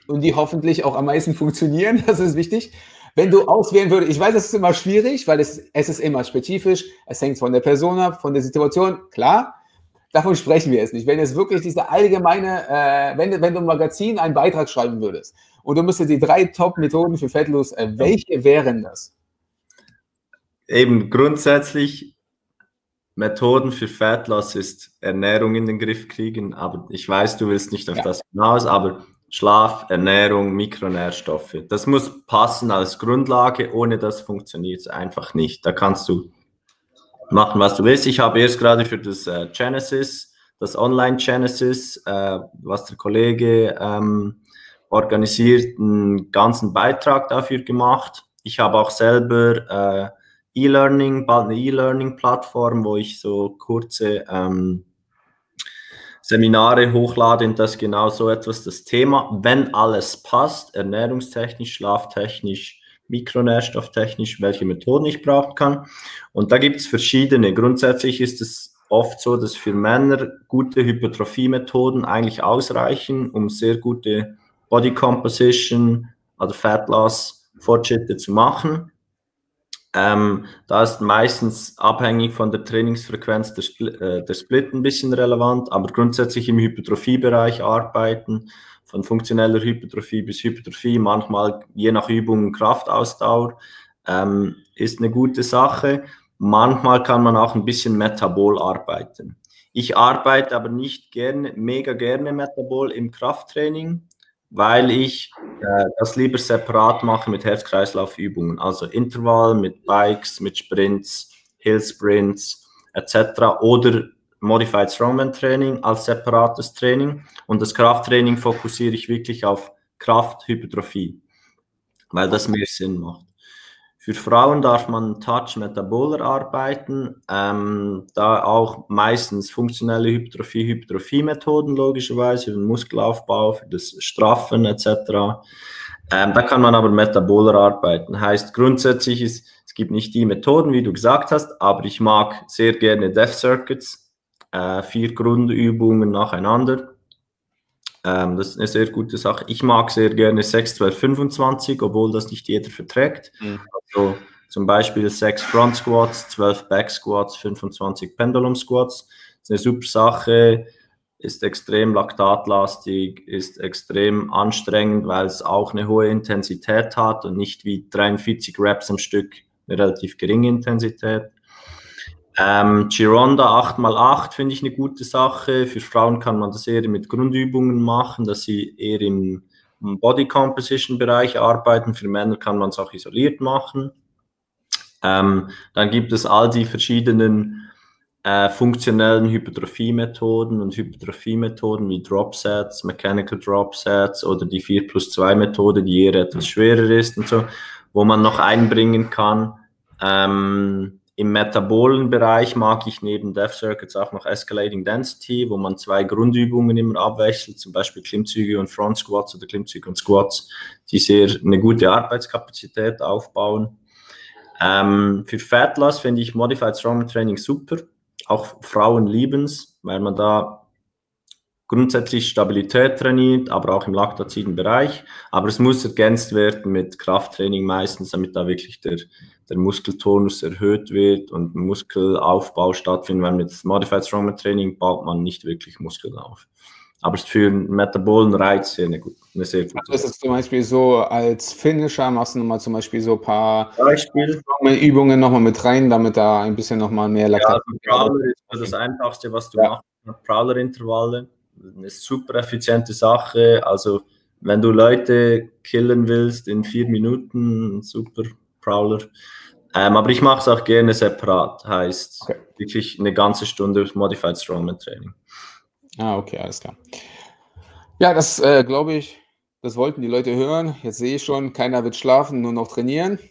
und die hoffentlich auch am meisten funktionieren, das ist wichtig. Wenn du auswählen würdest, ich weiß, es ist immer schwierig, weil es, es ist immer spezifisch, es hängt von der Person ab, von der Situation, klar, davon sprechen wir jetzt nicht. Wenn es wirklich diese allgemeine, äh, wenn, wenn du im Magazin einen Beitrag schreiben würdest und du müsstest die drei Top-Methoden für Fettlos, äh, welche wären das? Eben grundsätzlich Methoden für Fettloss ist Ernährung in den Griff kriegen, aber ich weiß, du willst nicht auf ja. das hinaus, aber Schlaf, Ernährung, Mikronährstoffe. Das muss passen als Grundlage, ohne das funktioniert es einfach nicht. Da kannst du machen, was du willst. Ich habe erst gerade für das äh, Genesis, das Online Genesis, äh, was der Kollege ähm, organisiert, einen ganzen Beitrag dafür gemacht. Ich habe auch selber äh, E-Learning, bald eine E-Learning-Plattform, wo ich so kurze ähm, Seminare hochlade und das genau so etwas das Thema, wenn alles passt, ernährungstechnisch, schlaftechnisch, mikronährstofftechnisch, welche Methoden ich brauchen kann. Und da gibt es verschiedene. Grundsätzlich ist es oft so, dass für Männer gute Hypertrophie-Methoden eigentlich ausreichen, um sehr gute Body Composition, also Fat Loss Fortschritte zu machen. Ähm, da ist meistens abhängig von der Trainingsfrequenz der, Spl äh, der Split ein bisschen relevant, aber grundsätzlich im Hypertrophiebereich arbeiten, von funktioneller Hypertrophie bis Hypertrophie, manchmal je nach Übung Kraftausdauer, ähm, ist eine gute Sache. Manchmal kann man auch ein bisschen Metabol arbeiten. Ich arbeite aber nicht gerne, mega gerne Metabol im Krafttraining, weil ich äh, das lieber separat mache mit Herz-Kreislauf-Übungen, also Intervall mit Bikes, mit Sprints, Hill-Sprints etc. Oder Modified Strongman Training als separates Training und das Krafttraining fokussiere ich wirklich auf Krafthypertrophie, weil das mehr Sinn macht. Für Frauen darf man Touch Metaboler arbeiten, ähm, da auch meistens funktionelle Hypertrophie, Hypertrophie-Methoden logischerweise, für den Muskelaufbau, für das Straffen etc. Ähm, da kann man aber Metaboler arbeiten. Heißt grundsätzlich ist, es gibt nicht die Methoden, wie du gesagt hast, aber ich mag sehr gerne Death Circuits, äh, vier Grundübungen nacheinander. Ähm, das ist eine sehr gute Sache. Ich mag sehr gerne 6, 12, 25, obwohl das nicht jeder verträgt. Mhm. Also zum Beispiel 6 Front Squats, 12 Back Squats, 25 Pendulum Squats. Das ist eine super Sache, ist extrem laktatlastig, ist extrem anstrengend, weil es auch eine hohe Intensität hat und nicht wie 43 Reps am Stück eine relativ geringe Intensität. Ähm, Gironda 8x8 finde ich eine gute Sache. Für Frauen kann man das eher mit Grundübungen machen, dass sie eher im Body Composition Bereich arbeiten. Für Männer kann man es auch isoliert machen. Ähm, dann gibt es all die verschiedenen äh, funktionellen Hypertrophie-Methoden und Hypertrophie-Methoden wie Drop Sets, Mechanical Drop Sets oder die 4 plus 2 Methode, die eher etwas schwerer ist und so, wo man noch einbringen kann. Ähm, im metabolen Bereich mag ich neben Death Circuits auch noch Escalating Density, wo man zwei Grundübungen immer abwechselt, zum Beispiel Klimmzüge und Front Squats oder Klimmzüge und Squats, die sehr eine gute Arbeitskapazität aufbauen. Ähm, für Fat Loss finde ich Modified Strongman Training super. Auch Frauen lieben es, weil man da grundsätzlich Stabilität trainiert, aber auch im laktaziden Bereich. Aber es muss ergänzt werden mit Krafttraining meistens, damit da wirklich der, der Muskeltonus erhöht wird und Muskelaufbau stattfindet, weil mit Modified Strongman Training baut man nicht wirklich Muskeln auf. Aber es ist für einen metabolen Reiz eine, gut, eine sehr gute also ist zum Beispiel so, als Finisher machst du nochmal zum Beispiel so ein paar Beispiel. Übungen nochmal mit rein, damit da ein bisschen nochmal mehr Laktat ja, also Prowler ist das Einfachste, was du ja. machst. Prowler-Intervalle, eine super effiziente Sache. Also wenn du Leute killen willst in vier Minuten, super Prowler. Ähm, aber ich mache es auch gerne separat, heißt okay. wirklich eine ganze Stunde Modified Strongman Training. Ah, okay, alles klar. Ja, das äh, glaube ich, das wollten die Leute hören. Jetzt sehe ich schon, keiner wird schlafen, nur noch trainieren.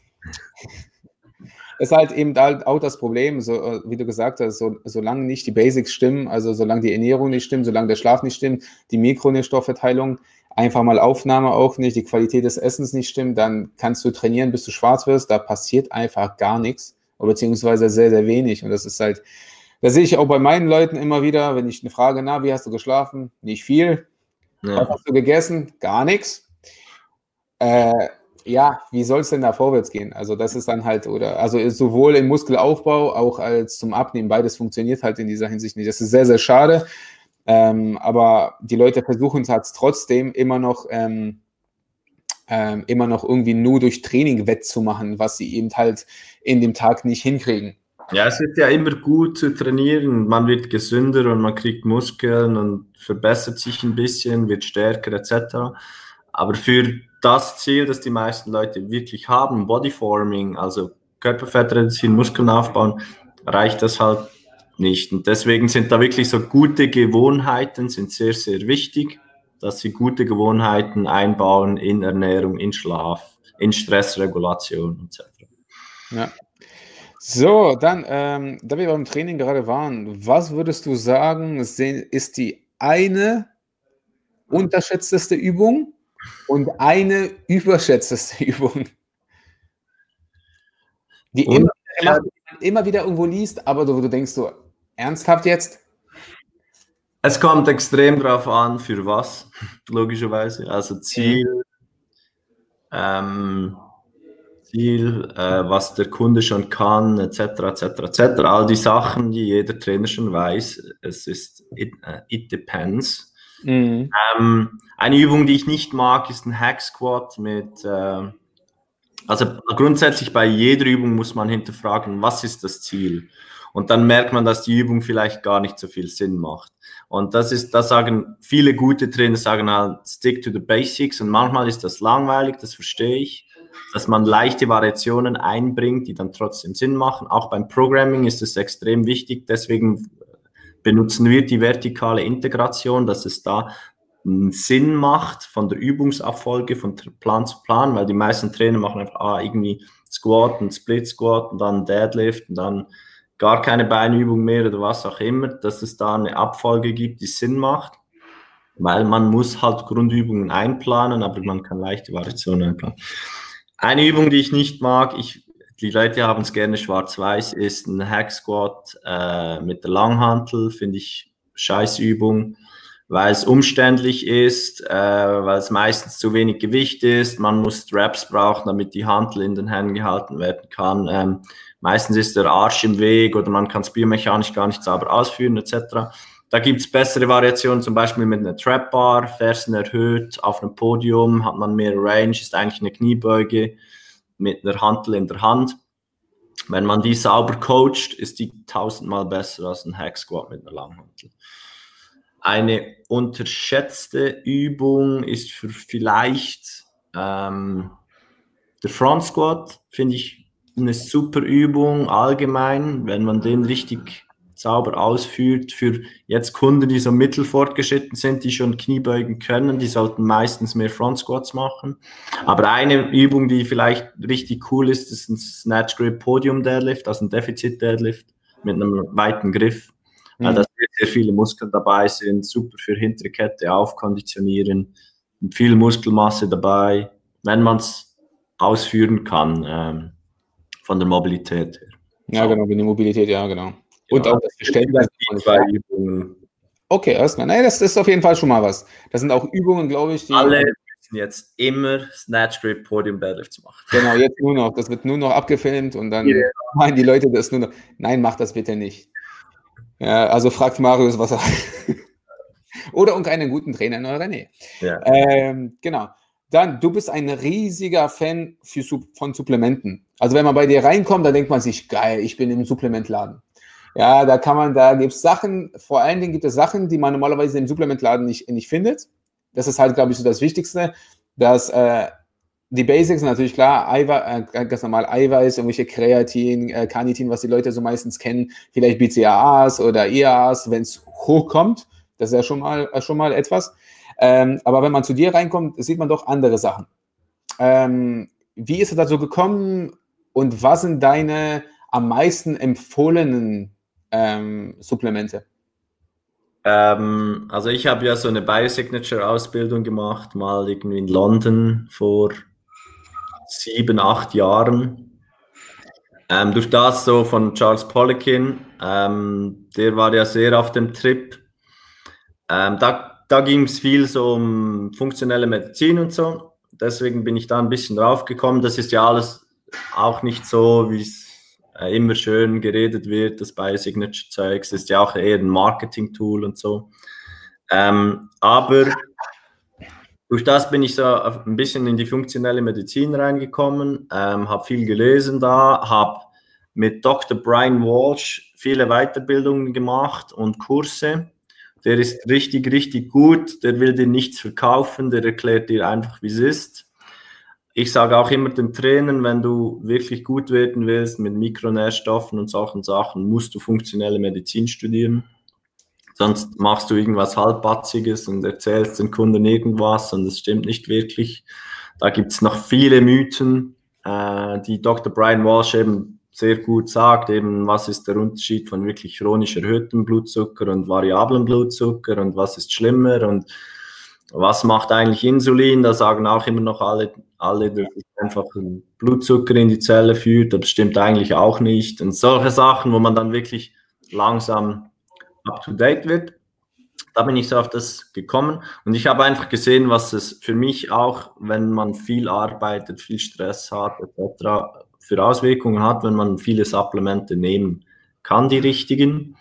Das ist halt eben auch das Problem, so, äh, wie du gesagt hast, so, solange nicht die Basics stimmen, also solange die Ernährung nicht stimmt, solange der Schlaf nicht stimmt, die Mikronährstoffverteilung, einfach mal Aufnahme auch nicht, die Qualität des Essens nicht stimmt, dann kannst du trainieren, bis du schwarz wirst, da passiert einfach gar nichts, beziehungsweise sehr, sehr wenig. Und das ist halt, da sehe ich auch bei meinen Leuten immer wieder, wenn ich eine Frage, na, wie hast du geschlafen? Nicht viel. Ja. Was hast du gegessen? Gar nichts. Äh, ja, wie soll es denn da vorwärts gehen? Also das ist dann halt, oder also sowohl im Muskelaufbau auch als zum Abnehmen, beides funktioniert halt in dieser Hinsicht nicht. Das ist sehr, sehr schade. Ähm, aber die Leute versuchen es halt trotzdem immer noch, ähm, ähm, immer noch irgendwie nur durch Training wettzumachen, was sie eben halt in dem Tag nicht hinkriegen. Ja, es ist ja immer gut zu trainieren. Man wird gesünder und man kriegt Muskeln und verbessert sich ein bisschen, wird stärker etc. Aber für das Ziel, das die meisten Leute wirklich haben, Bodyforming, also Körperfett reduzieren, Muskeln aufbauen, reicht das halt nicht. Und deswegen sind da wirklich so gute Gewohnheiten sind sehr, sehr wichtig, dass sie gute Gewohnheiten einbauen in Ernährung, in Schlaf, in Stressregulation etc. Ja. So, dann, ähm, da wir beim Training gerade waren, was würdest du sagen, ist die eine unterschätzteste Übung und eine überschätzteste Übung? Die immer, immer, immer, wieder irgendwo liest, aber du, du denkst so, ernsthaft jetzt? Es kommt extrem drauf an, für was, logischerweise. Also Ziel, ähm, Ziel, äh, was der Kunde schon kann, etc., etc., etc. All die Sachen, die jeder Trainer schon weiß. Es ist, it, uh, it depends. Mhm. Ähm, eine Übung, die ich nicht mag, ist ein Hack Squat mit, äh, also grundsätzlich bei jeder Übung muss man hinterfragen, was ist das Ziel? Und dann merkt man, dass die Übung vielleicht gar nicht so viel Sinn macht. Und das ist, das sagen viele gute Trainer, sagen halt, stick to the basics. Und manchmal ist das langweilig, das verstehe ich dass man leichte Variationen einbringt, die dann trotzdem Sinn machen. Auch beim Programming ist es extrem wichtig. Deswegen benutzen wir die vertikale Integration, dass es da Sinn macht von der Übungsabfolge von Plan zu Plan, weil die meisten Trainer machen einfach ah, irgendwie Squat und Split Squat und dann Deadlift und dann gar keine Beinübung mehr oder was auch immer, dass es da eine Abfolge gibt, die Sinn macht, weil man muss halt Grundübungen einplanen, aber man kann leichte Variationen einplanen. Eine Übung, die ich nicht mag, ich, die Leute haben es gerne schwarz-weiß, ist ein Hack Squat äh, mit der Langhantel, finde ich Scheißübung weil es umständlich ist, äh, weil es meistens zu wenig Gewicht ist. Man muss Straps brauchen, damit die Handel in den Händen gehalten werden kann. Ähm, meistens ist der Arsch im Weg oder man kann es biomechanisch gar nicht sauber ausführen etc. Da gibt es bessere Variationen, zum Beispiel mit einer Trap Bar, Fersen erhöht, auf einem Podium hat man mehr Range, ist eigentlich eine Kniebeuge mit einer Hantel in der Hand. Wenn man die sauber coacht, ist die tausendmal besser als ein Hack Squat mit einer Langhantel. Eine unterschätzte Übung ist für vielleicht ähm, der Front Squat, finde ich eine super Übung allgemein, wenn man den richtig sauber ausführt. Für jetzt Kunden, die so mittelfortgeschritten sind, die schon Kniebeugen können, die sollten meistens mehr Front Squats machen. Aber eine Übung, die vielleicht richtig cool ist, ist ein Snatch Grip Podium Deadlift, also ein Defizit Deadlift mit einem weiten Griff. Mhm. Weil da sehr, sehr viele Muskeln dabei sind, super für hintere Kette aufkonditionieren, viel Muskelmasse dabei, wenn man es ausführen kann, ähm, von der Mobilität her. Ja, genau, wie die Mobilität, ja, genau. Und auch das Verständnis. Okay, erstmal. Nein, das ist auf jeden Fall schon mal was. Das sind auch Übungen, glaube ich, die. Alle müssen jetzt immer Snatch Grip Podium Deadlifts machen. Genau, jetzt nur noch. Das wird nur noch abgefilmt und dann yeah. meinen die Leute das nur noch. Nein, mach das bitte nicht. Ja, also fragt Marius, was er. Oder um einen guten Trainer in eurer Nähe. Ja. Ähm, genau. Dann, du bist ein riesiger Fan für, von Supplementen. Also wenn man bei dir reinkommt, dann denkt man sich, geil, ich bin im Supplementladen. Ja, da kann man, da gibt es Sachen, vor allen Dingen gibt es Sachen, die man normalerweise im Supplementladen nicht, nicht findet. Das ist halt, glaube ich, so das Wichtigste, dass äh, die Basics sind natürlich klar, Eiwe äh, ganz normal Eiweiß, irgendwelche Kreatin, äh, Carnitin, was die Leute so meistens kennen, vielleicht BCAAs oder IAAs, wenn es hochkommt. Das ist ja schon mal, äh, schon mal etwas. Ähm, aber wenn man zu dir reinkommt, sieht man doch andere Sachen. Ähm, wie ist es dazu gekommen und was sind deine am meisten empfohlenen ähm, Supplemente? Ähm, also ich habe ja so eine Biosignature-Ausbildung gemacht, mal irgendwie in London vor sieben, acht Jahren. Ähm, durch das so von Charles Poliquin, ähm, der war ja sehr auf dem Trip. Ähm, da da ging es viel so um funktionelle Medizin und so. Deswegen bin ich da ein bisschen drauf gekommen. Das ist ja alles auch nicht so, wie es äh, immer schön geredet wird. Das Biosignature-Zeugs ist ja auch eher ein Marketing-Tool und so. Ähm, aber durch das bin ich so ein bisschen in die funktionelle Medizin reingekommen, ähm, habe viel gelesen da, habe mit Dr. Brian Walsh viele Weiterbildungen gemacht und Kurse. Der ist richtig, richtig gut, der will dir nichts verkaufen, der erklärt dir einfach, wie es ist. Ich sage auch immer den Trainern, wenn du wirklich gut werden willst mit Mikronährstoffen und solchen Sachen, musst du funktionelle Medizin studieren. Sonst machst du irgendwas halbpatziges und erzählst den Kunden irgendwas und es stimmt nicht wirklich. Da gibt es noch viele Mythen, äh, die Dr. Brian Walsh eben sehr gut sagt, eben was ist der Unterschied von wirklich chronisch erhöhtem Blutzucker und variablen Blutzucker und was ist schlimmer und was macht eigentlich Insulin? Da sagen auch immer noch alle, alle, dass es einfach Blutzucker in die Zelle führt, das stimmt eigentlich auch nicht. Und solche Sachen, wo man dann wirklich langsam up-to-date wird. Da bin ich so auf das gekommen und ich habe einfach gesehen, was es für mich auch, wenn man viel arbeitet, viel Stress hat etc., für Auswirkungen hat, wenn man viele Supplemente nehmen kann, die richtigen,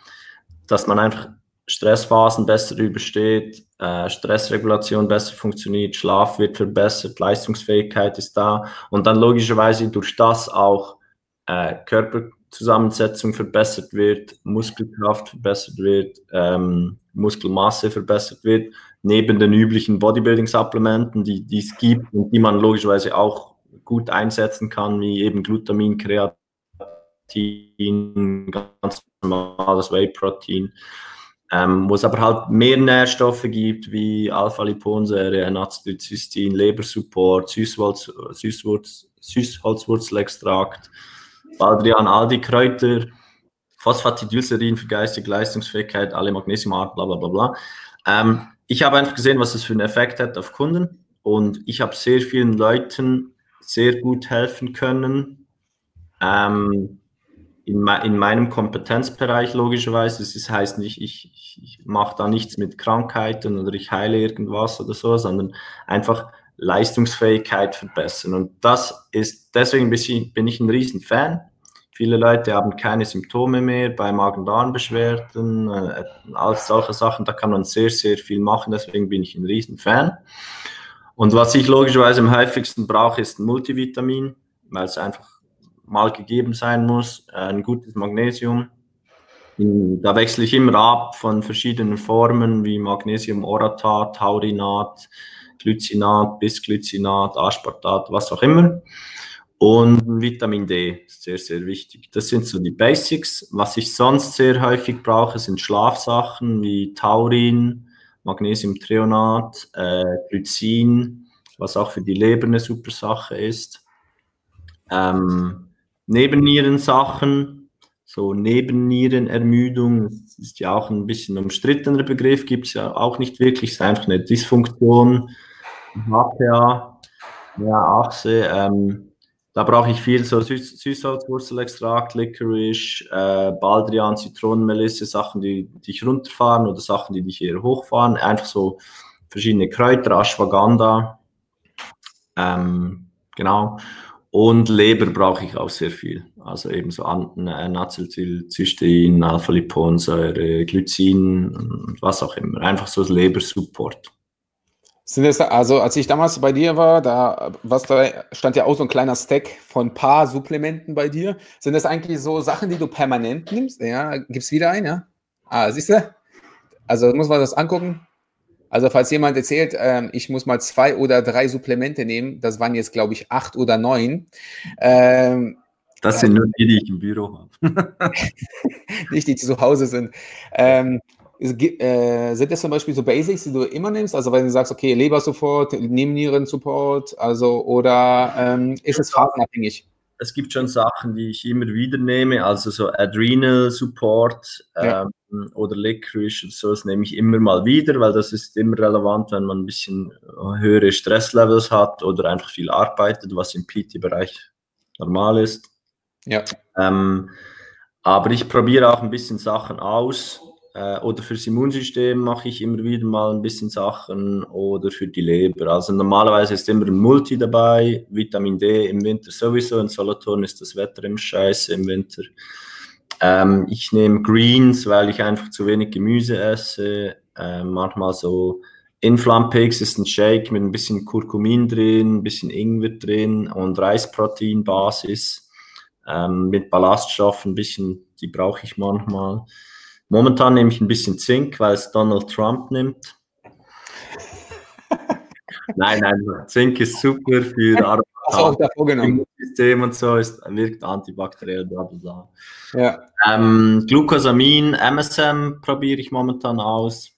dass man einfach Stressphasen besser übersteht, äh, Stressregulation besser funktioniert, Schlaf wird verbessert, Leistungsfähigkeit ist da und dann logischerweise durch das auch äh, Körper Zusammensetzung verbessert wird, Muskelkraft verbessert wird, ähm, Muskelmasse verbessert wird, neben den üblichen Bodybuilding-Supplementen, die, die es gibt und die man logischerweise auch gut einsetzen kann, wie eben Glutamin, Kreatin, ganz normales Whey-Protein. ähm, wo es aber halt mehr Nährstoffe gibt, wie Alpha-Liponsäure, N-Acetylcystein, Lebersupport, Süßholzwurzelextrakt, Baldrian, all die Kräuter, Phosphatidylserin für geistige Leistungsfähigkeit, alle Magnesiumarten, bla bla bla bla. Ähm, ich habe einfach gesehen, was das für einen Effekt hat auf Kunden und ich habe sehr vielen Leuten sehr gut helfen können. Ähm, in, in, meinem Kompetenzbereich logischerweise. Das heißt nicht, ich, ich, ich mache da nichts mit Krankheiten oder ich heile irgendwas oder so, sondern einfach Leistungsfähigkeit verbessern. Und das ist, deswegen bin ich ein Riesenfan. Viele Leute haben keine Symptome mehr bei Magen-Darm-Beschwerden, äh, all solche Sachen, da kann man sehr, sehr viel machen, deswegen bin ich ein Riesenfan. Und was ich logischerweise am häufigsten brauche, ist ein Multivitamin, weil es einfach mal gegeben sein muss, ein gutes Magnesium. Da wechsle ich immer ab von verschiedenen Formen wie Magnesium-Oratat, Taurinat, Glycinat, Bisglycinat, Aspartat, was auch immer. Und Vitamin D ist sehr, sehr wichtig. Das sind so die Basics. Was ich sonst sehr häufig brauche, sind Schlafsachen wie Taurin, Magnesiumtrionat, äh, Glycin, was auch für die Leber eine super Sache ist. Ähm, Nebennierensachen, so Nebennierenermüdung, ist ja auch ein bisschen umstrittener Begriff, gibt es ja auch nicht wirklich, ist einfach eine Dysfunktion, HPA, ja, Achse, ähm, da brauche ich viel so Süß Süßholzwurzelextrakt, Licorice, äh, Baldrian, Zitronenmelisse, Sachen, die dich runterfahren oder Sachen, die dich eher hochfahren. Einfach so verschiedene Kräuter, Ashwagandha. Ähm, genau. Und Leber brauche ich auch sehr viel. Also eben so Acetylcystein, Alpha-Liponsäure, Glycin, was auch immer. Einfach so Lebersupport. Sind das, also als ich damals bei dir war, da, was da stand ja auch so ein kleiner Stack von paar Supplementen bei dir. Sind das eigentlich so Sachen, die du permanent nimmst? Ja, gibt es wieder einen, ja? Ah, siehst du? Also muss man das angucken. Also falls jemand erzählt, ähm, ich muss mal zwei oder drei Supplemente nehmen, das waren jetzt, glaube ich, acht oder neun. Ähm, das sind nur die, die ich im Büro habe. nicht die, die zu Hause sind. Ähm, äh, sind das zum Beispiel so Basics, die du immer nimmst? Also wenn du sagst, okay, Lebersupport, Nebennierensupport, also oder ähm, ist es phasenabhängig? Es gibt schon Sachen, die ich immer wieder nehme, also so Adrenal Support, ja. ähm, oder Licorice oder so, das nehme ich immer mal wieder, weil das ist immer relevant, wenn man ein bisschen äh, höhere Stresslevels hat oder einfach viel arbeitet, was im PT-Bereich normal ist. Ja. Ähm, aber ich probiere auch ein bisschen Sachen aus. Äh, oder fürs Immunsystem mache ich immer wieder mal ein bisschen Sachen oder für die Leber. Also normalerweise ist immer ein Multi dabei, Vitamin D im Winter sowieso, in Solothurn ist das Wetter im Scheiße im Winter. Ähm, ich nehme Greens, weil ich einfach zu wenig Gemüse esse. Ähm, manchmal so Inflampix ist ein Shake mit ein bisschen Kurkumin drin, ein bisschen Ingwer drin und Reisproteinbasis ähm, mit Ballaststoffen, ein bisschen, die brauche ich manchmal. Momentan nehme ich ein bisschen Zink, weil es Donald Trump nimmt. nein, nein, Zink ist super für Arbeit auch davor genommen. System und so ist, wirkt antibakteriell, bla bla bla. Ja. Ähm, Glucosamin, MSM probiere ich momentan aus.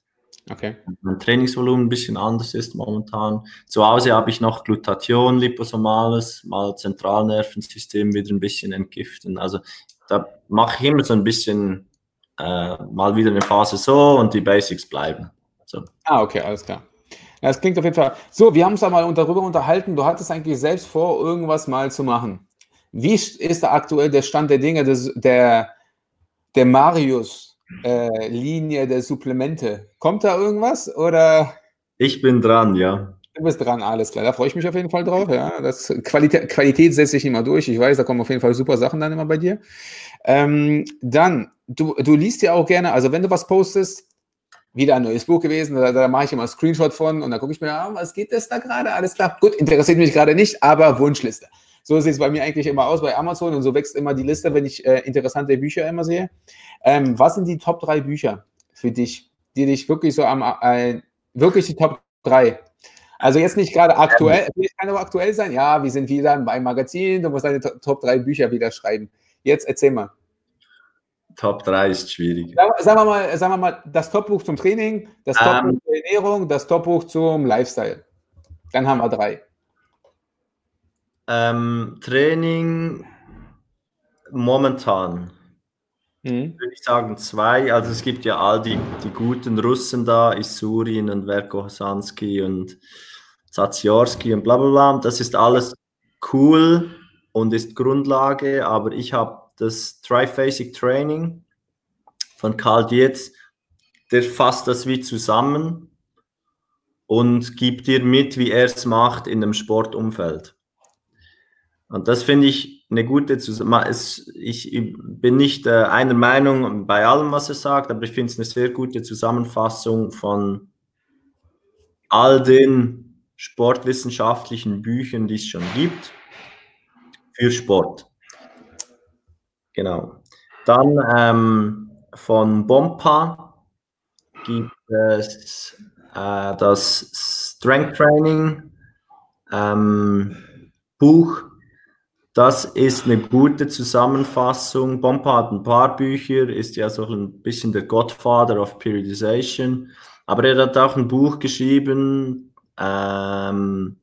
Okay. Mein Trainingsvolumen ein bisschen anders ist momentan. Zu Hause habe ich noch Glutathion, Liposomales, mal Zentralnervensystem wieder ein bisschen entgiften. Also da mache ich immer so ein bisschen äh, mal wieder eine Phase so und die Basics bleiben. So. Ah, okay, alles klar. Ja, das klingt auf jeden Fall. So, wir haben uns da mal darüber unterhalten. Du hattest eigentlich selbst vor, irgendwas mal zu machen. Wie ist da aktuell der Stand der Dinge des, der, der Marius-Linie äh, der Supplemente? Kommt da irgendwas oder? Ich bin dran, ja. Du bist dran, alles klar. Da freue ich mich auf jeden Fall drauf. Ja, das Qualität, Qualität setze ich immer durch. Ich weiß, da kommen auf jeden Fall super Sachen dann immer bei dir. Ähm, dann, du, du liest ja auch gerne, also wenn du was postest, wieder ein neues Buch gewesen. Da, da mache ich immer einen Screenshot von und dann gucke ich mir, ah, was geht das da gerade? Alles klar. Gut, interessiert mich gerade nicht, aber Wunschliste. So sieht es bei mir eigentlich immer aus bei Amazon und so wächst immer die Liste, wenn ich äh, interessante Bücher immer sehe. Ähm, was sind die Top 3 Bücher für dich, die dich wirklich so am, äh, wirklich die Top 3? Also jetzt nicht gerade aktuell, kann aber aktuell sein. Ja, wir sind wieder beim Magazin, du musst deine Top 3 Bücher wieder schreiben. Jetzt erzähl mal. Top 3 ist schwierig. Sagen wir mal, sagen wir mal das Topbuch zum Training, das Ähm. Topbuch zur Ernährung, das Topbuch zum Lifestyle. Dann haben wir drei. Ähm, Training momentan Mhm. würde ich sagen zwei. Also es gibt ja all die, die guten Russen da, Isurin und Verko Hasanski und Zaziorski und bla bla bla. Das ist alles cool und ist Grundlage, aber ich habe das Triphasic Training von Karl Dietz, der fasst das wie zusammen und gibt dir mit, wie er es macht in einem Sportumfeld. Und das finde ich eine gute Zusammenfassung. Ich bin nicht äh, einer Meinung bei allem, was er sagt, aber ich finde es eine sehr gute Zusammenfassung von all den sportwissenschaftlichen Büchern, die es schon gibt, für Sport. Genau. Dann ähm, von Bompa gibt es äh, das Strength Training ähm, Buch. Das ist eine gute Zusammenfassung. Bompa hat ein paar Bücher, ist ja so ein bisschen der Godfather of Periodization. Aber er hat auch ein Buch geschrieben ähm,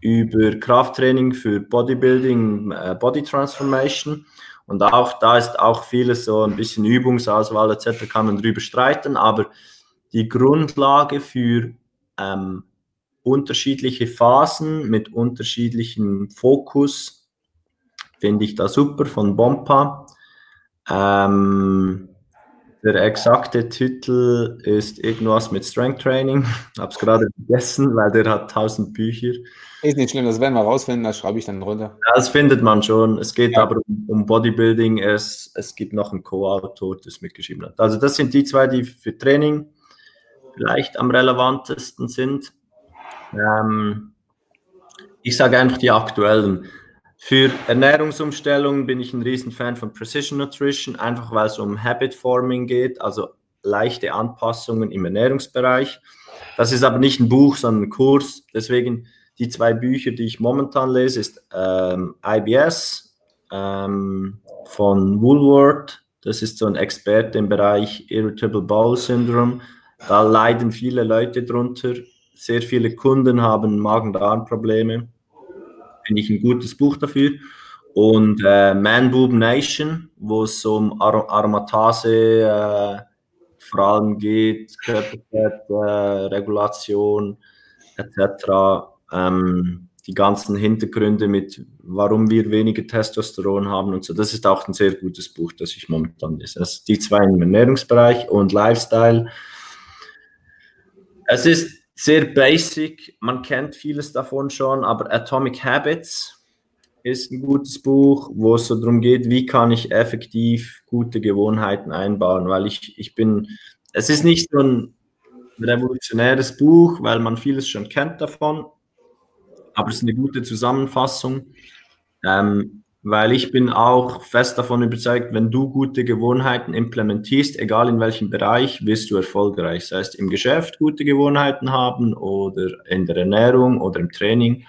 über Krafttraining für Bodybuilding, äh, Body Transformation. Und auch da ist auch vieles so ein bisschen Übungsauswahl etc. kann man drüber streiten, aber die Grundlage für ähm, unterschiedliche Phasen mit unterschiedlichem Fokus finde ich da super von Bompa. Ähm, der exakte Titel ist irgendwas mit Strength Training. Habe es gerade vergessen, weil der hat 1000 Bücher. Ist nicht schlimm, das werden wir rausfinden, das schreibe ich dann runter. Ja, das findet man schon. Es geht Ja. aber um, Bodybuilding. Es, es gibt noch einen Co-Autor, es mitgeschrieben hat. Also das sind die zwei, die für Training vielleicht am relevantesten sind. Ähm, ich sage einfach die aktuellen. Für Ernährungsumstellung bin ich ein Riesenfan von Precision Nutrition, einfach weil es um Habit Forming geht, also leichte Anpassungen im Ernährungsbereich. Das ist aber nicht ein Buch, sondern ein Kurs. Deswegen die zwei Bücher, die ich momentan lese, ist ähm, IBS ähm, von Woolworth. Das ist so ein Experte im Bereich Irritable Bowel Syndrome. Da leiden viele Leute drunter. Sehr viele Kunden haben Magen-Darm-Probleme. Finde ich ein gutes Buch dafür. Und äh, Man Boob Nation, wo es um Ar Aromatase äh, vor geht, Körperfett, äh, Regulation etc. Ähm, die ganzen Hintergründe mit, warum wir weniger Testosteron haben und so. Das ist auch ein sehr gutes Buch, das ich momentan lese. Sind die zwei im Ernährungsbereich und Lifestyle. Es ist sehr basic, man kennt vieles davon schon, aber Atomic Habits ist ein gutes Buch, wo es so darum geht, wie kann ich effektiv gute Gewohnheiten einbauen, weil ich, ich bin, es ist nicht so ein revolutionäres Buch, weil man vieles schon kennt davon, aber es ist eine gute Zusammenfassung, ähm, weil ich bin auch fest davon überzeugt, wenn du gute Gewohnheiten implementierst, egal in welchem Bereich, wirst du erfolgreich. Das heißt, im Geschäft gute Gewohnheiten haben oder in der Ernährung oder im Training,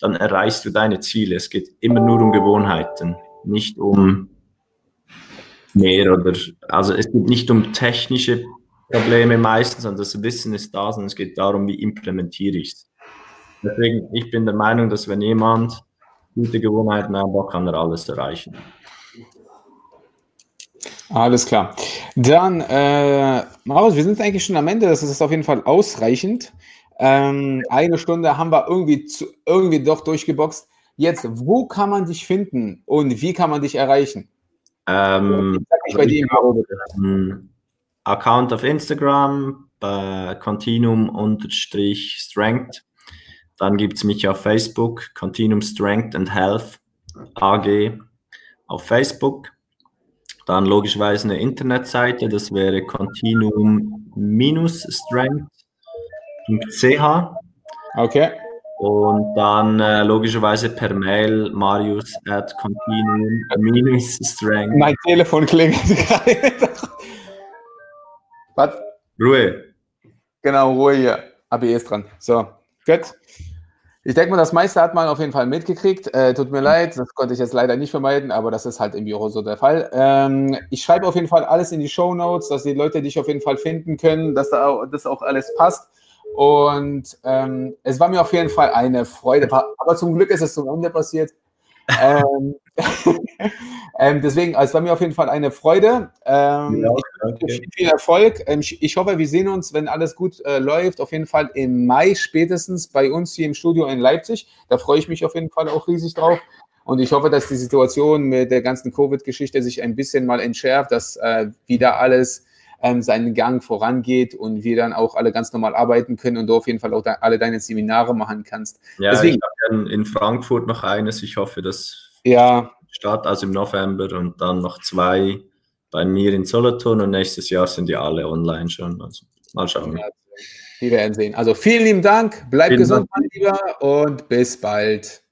dann erreichst du deine Ziele. Es geht immer nur um Gewohnheiten, nicht um mehr oder, also es geht nicht um technische Probleme meistens, sondern das Wissen ist da, sondern es geht darum, wie implementiere ich es. Deswegen, ich bin der Meinung, dass wenn jemand gute Gewohnheiten einbaut, kann er alles erreichen. Alles klar. Dann, äh, Marius, wir sind eigentlich schon am Ende. Das ist auf jeden Fall ausreichend. Ähm, eine Stunde haben wir irgendwie, zu, irgendwie doch durchgeboxt. Jetzt, wo kann man dich finden und wie kann man dich erreichen? Ähm, Sag ich bei dir im Account auf Instagram, bei Continuum-Strength. Dann gibt es mich auf Facebook, Continuum Strength and Health AG auf Facebook. Dann logischerweise eine Internetseite, das wäre continuum-strength.ch. Okay. Und dann äh, logischerweise per Mail marius at continuum-strength. Mein Telefon klingelt gerade. Was? Ruhe. Genau, Ruhe hier. ABS dran. So, gut. Ich denke mal, das meiste hat man auf jeden Fall mitgekriegt. Äh, tut mir leid, das konnte ich jetzt leider nicht vermeiden, aber das ist halt im Büro so der Fall. Ähm, ich schreibe auf jeden Fall alles in die Show Notes, dass die Leute dich auf jeden Fall finden können, dass da auch, das auch alles passt. Und ähm, es war mir auf jeden Fall eine Freude. Aber zum Glück ist es zum Ende passiert. Ähm, ähm, deswegen, also es war mir auf jeden Fall eine Freude. Ähm, ja, okay. viel, viel, Erfolg. Ähm, ich hoffe, wir sehen uns, wenn alles gut äh, läuft, auf jeden Fall im Mai spätestens bei uns hier im Studio in Leipzig. Da freue ich mich auf jeden Fall auch riesig drauf. Und ich hoffe, dass die Situation mit der ganzen Covid-Geschichte sich ein bisschen mal entschärft, dass äh, wieder alles ähm, seinen Gang vorangeht und wir dann auch alle ganz normal arbeiten können und du auf jeden Fall auch da, alle deine Seminare machen kannst. Ja, Deswegen, ich habe in Frankfurt noch eines. Ich hoffe, das ja. startet also im November und dann noch zwei bei mir in Solothurn und nächstes Jahr sind die alle online schon. Also mal schauen. Ja, wir werden sehen. Also vielen lieben Dank, bleib vielen gesund, Dank. mein Lieber, und bis bald.